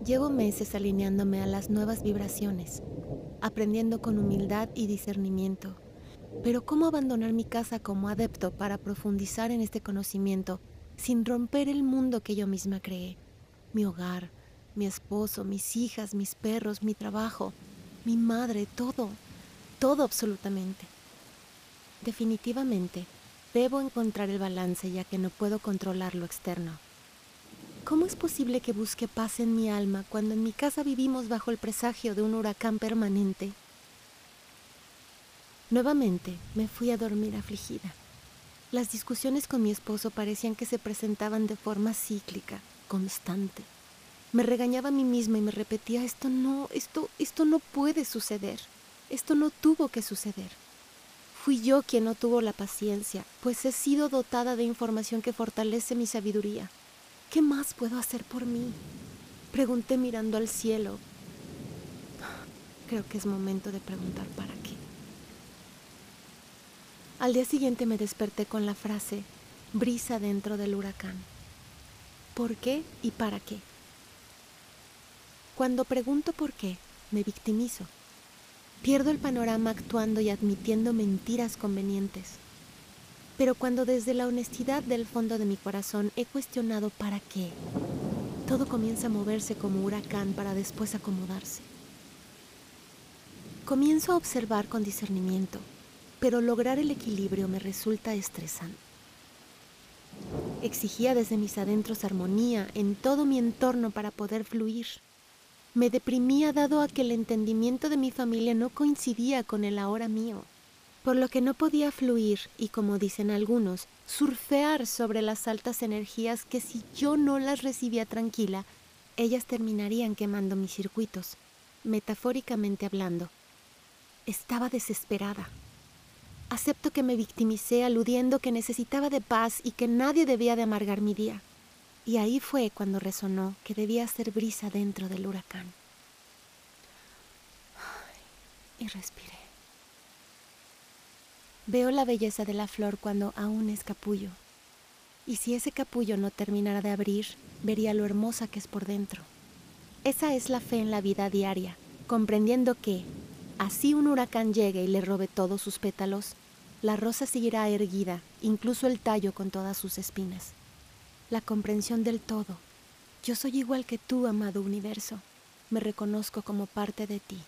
H: Llevo meses alineándome a las nuevas vibraciones, aprendiendo con humildad y discernimiento. Pero ¿cómo abandonar mi casa como adepto para profundizar en este conocimiento sin romper el mundo que yo misma creé. Mi hogar, mi esposo, mis hijas, mis perros, mi trabajo, mi madre, todo, todo absolutamente. Definitivamente, debo encontrar el balance ya que no puedo controlar lo externo. ¿Cómo es posible que busque paz en mi alma cuando en mi casa vivimos bajo el presagio de un huracán permanente? Nuevamente me fui a dormir afligida. Las discusiones con mi esposo parecían que se presentaban de forma cíclica, constante. Me regañaba a mí misma y me repetía, esto no, esto, esto no puede suceder. Esto no tuvo que suceder. Fui yo quien no tuvo la paciencia, pues he sido dotada de información que fortalece mi sabiduría. ¿Qué más puedo hacer por mí? Pregunté mirando al cielo. Creo que es momento de preguntar para. Al día siguiente me desperté con la frase, brisa dentro del huracán. ¿Por qué y para qué? Cuando pregunto por qué, me victimizo. Pierdo el panorama actuando y admitiendo mentiras convenientes. Pero cuando desde la honestidad del fondo de mi corazón he cuestionado para qué, todo comienza a moverse como huracán para después acomodarse. Comienzo a observar con discernimiento, pero lograr el equilibrio me resulta estresante. Exigía desde mis adentros armonía en todo mi entorno para poder fluir. Me deprimía dado a que el entendimiento de mi familia no coincidía con el ahora mío por lo que no podía fluir y, como dicen algunos, surfear sobre las altas energías que si yo no las recibía tranquila, ellas terminarían quemando mis circuitos, metafóricamente hablando. Estaba desesperada. Acepto que me victimicé aludiendo que necesitaba de paz y que nadie debía de amargar mi día. Y ahí fue cuando resonó que debía ser brisa dentro del huracán. Y respiré. Veo la belleza de la flor cuando aún es capullo. Y si ese capullo no terminara de abrir, vería lo hermosa que es por dentro. Esa es la fe en la vida diaria, comprendiendo que, así un huracán llegue y le robe todos sus pétalos, la rosa seguirá erguida, incluso el tallo con todas sus espinas. La comprensión del todo. Yo soy igual que tú, amado universo. Me reconozco como parte de ti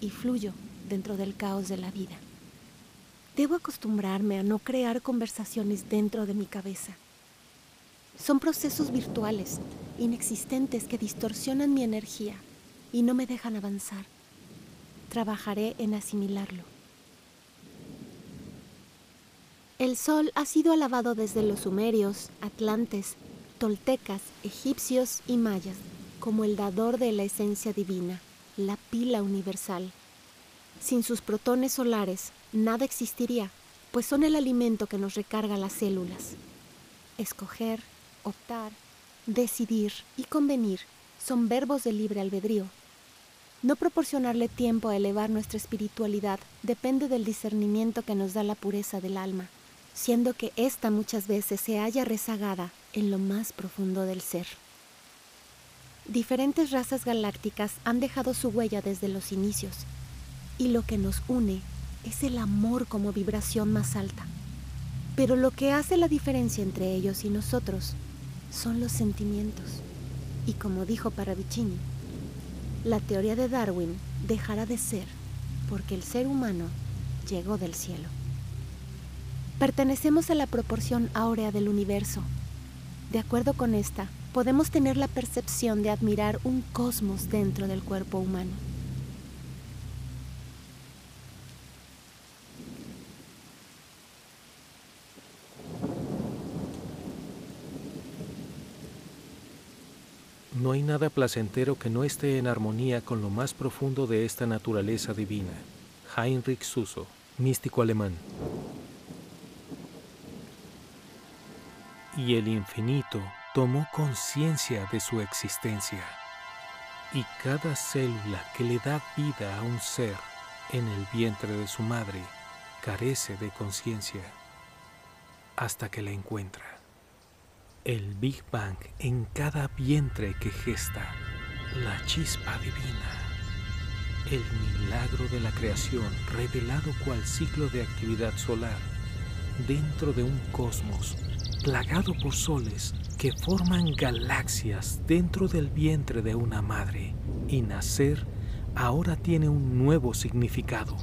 H: y fluyo dentro del caos de la vida. Debo acostumbrarme a no crear conversaciones dentro de mi cabeza. Son procesos virtuales, inexistentes, que distorsionan mi energía y no me dejan avanzar. Trabajaré en asimilarlo. El sol ha sido alabado desde los sumerios, atlantes, toltecas, egipcios y mayas como el dador de la esencia divina, la pila universal. Sin sus protones solares, nada existiría, pues son el alimento que nos recarga las células. Escoger, optar, decidir y convenir son verbos de libre albedrío. No proporcionarle tiempo a elevar nuestra espiritualidad depende del discernimiento que nos da la pureza del alma, siendo que ésta muchas veces se halla rezagada en lo más profundo del ser. Diferentes razas galácticas han dejado su huella desde los inicios, y lo que nos une es el amor como vibración más alta. Pero lo que hace la diferencia entre ellos y nosotros son los sentimientos. Y como dijo Paravicini, la teoría de Darwin dejará de ser porque el ser humano llegó del cielo. Pertenecemos a la proporción áurea del universo. De acuerdo con esta, podemos tener la percepción de admirar un cosmos dentro del cuerpo humano.
C: No hay nada placentero que no esté en armonía con lo más profundo de esta naturaleza divina. Heinrich Suso, místico alemán. Y el infinito tomó conciencia de su existencia. Y cada célula que le da vida a un ser en el vientre de su madre carece de conciencia hasta que la encuentra el Big Bang en cada vientre que gesta, la chispa divina, el milagro de la creación revelado cual ciclo de actividad solar dentro de un cosmos plagado por soles que forman galaxias dentro del vientre de una madre. Y nacer ahora tiene un nuevo significado.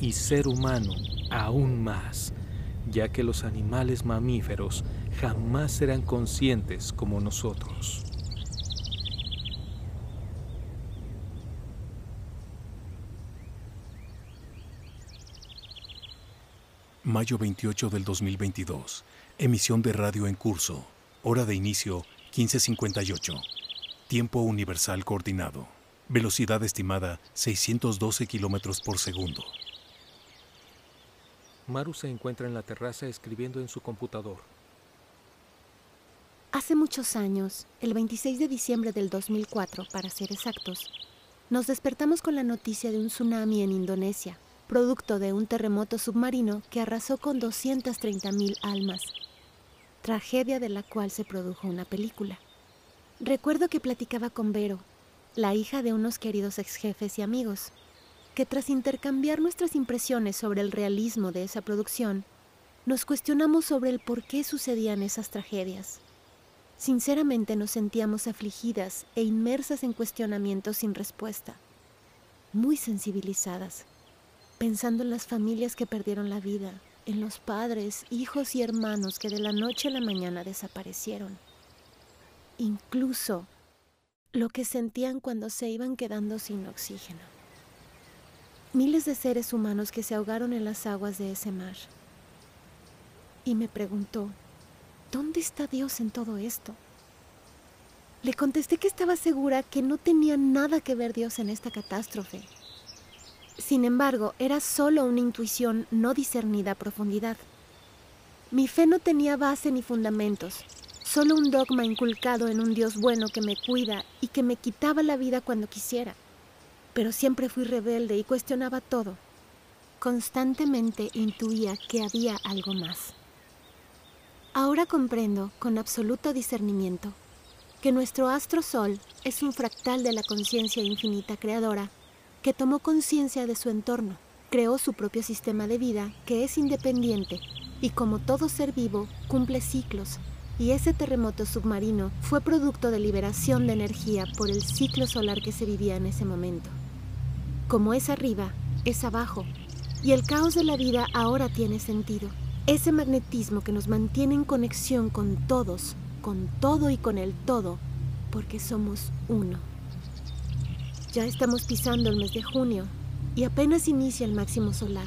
C: Y ser humano aún más, ya que los animales mamíferos jamás serán conscientes como nosotros.
B: Mayo 28 del 2022. Emisión de radio en curso. Hora de inicio 1558. Tiempo universal coordinado. Velocidad estimada 612 kilómetros por segundo.
C: Maru se encuentra en la terraza escribiendo en su computador.
H: Hace muchos años, el 26 de diciembre del 2004, para ser exactos, nos despertamos con la noticia de un tsunami en Indonesia, producto de un terremoto submarino que arrasó con 230.000 almas, tragedia de la cual se produjo una película. Recuerdo que platicaba con Vero, la hija de unos queridos ex jefes y amigos, que tras intercambiar nuestras impresiones sobre el realismo de esa producción, nos cuestionamos sobre el por qué sucedían esas tragedias. Sinceramente nos sentíamos afligidas e inmersas en cuestionamientos sin respuesta, muy sensibilizadas, pensando en las familias que perdieron la vida, en los padres, hijos y hermanos que de la noche a la mañana desaparecieron. Incluso lo que sentían cuando se iban quedando sin oxígeno. Miles de seres humanos que se ahogaron en las aguas de ese mar. Y me preguntó, ¿dónde está Dios en todo esto? Le contesté que estaba segura que no tenía nada que ver Dios en esta catástrofe. Sin embargo, era solo una intuición no discernida a profundidad. Mi fe no tenía base ni fundamentos, solo un dogma inculcado en un Dios bueno que me cuida y que me quitaba la vida cuando quisiera. Pero siempre fui rebelde y cuestionaba todo. Constantemente intuía que había algo más. Ahora comprendo, con absoluto discernimiento, que nuestro astro sol es un fractal de la conciencia infinita creadora que tomó conciencia de su entorno, creó su propio sistema de vida que es independiente y como todo ser vivo cumple ciclos y ese terremoto submarino fue producto de liberación de energía por el ciclo solar que se vivía en ese momento. Como es arriba, es abajo, y el caos de la vida ahora tiene sentido. Ese magnetismo que nos mantiene en conexión con todos, con todo y con el todo, porque somos uno. Ya estamos pisando el mes de junio y apenas inicia el máximo solar.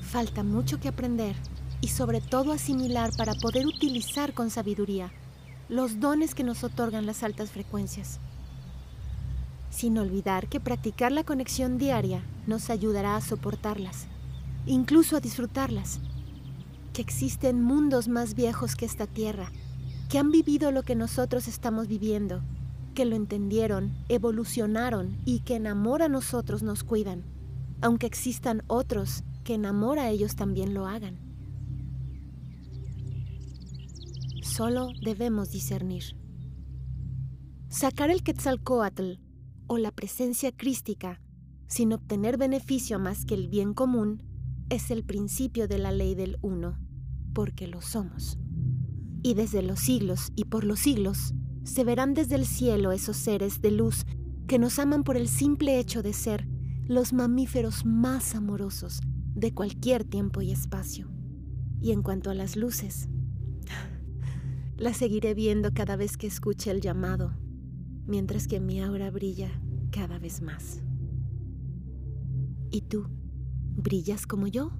H: Falta mucho que aprender y sobre todo asimilar para poder utilizar con sabiduría los dones que nos otorgan las altas frecuencias. Sin olvidar que practicar la conexión diaria nos ayudará a soportarlas incluso a disfrutarlas. Que existen mundos más viejos que esta tierra, que han vivido lo que nosotros estamos viviendo, que lo entendieron, evolucionaron y que en amor a nosotros nos cuidan, aunque existan otros que en amor a ellos también lo hagan. Solo debemos discernir. Sacar el Quetzalcoatl o la presencia crística sin obtener beneficio más que el bien común es el principio de la ley del uno, porque lo somos. Y desde los siglos y por los siglos se verán desde el cielo esos seres de luz que nos aman por el simple hecho de ser los mamíferos más amorosos de cualquier tiempo y espacio. Y en cuanto a las luces, las seguiré viendo cada vez que escuche el llamado, mientras que mi aura brilla cada vez más. ¿Y tú? ¿Brillas como yo?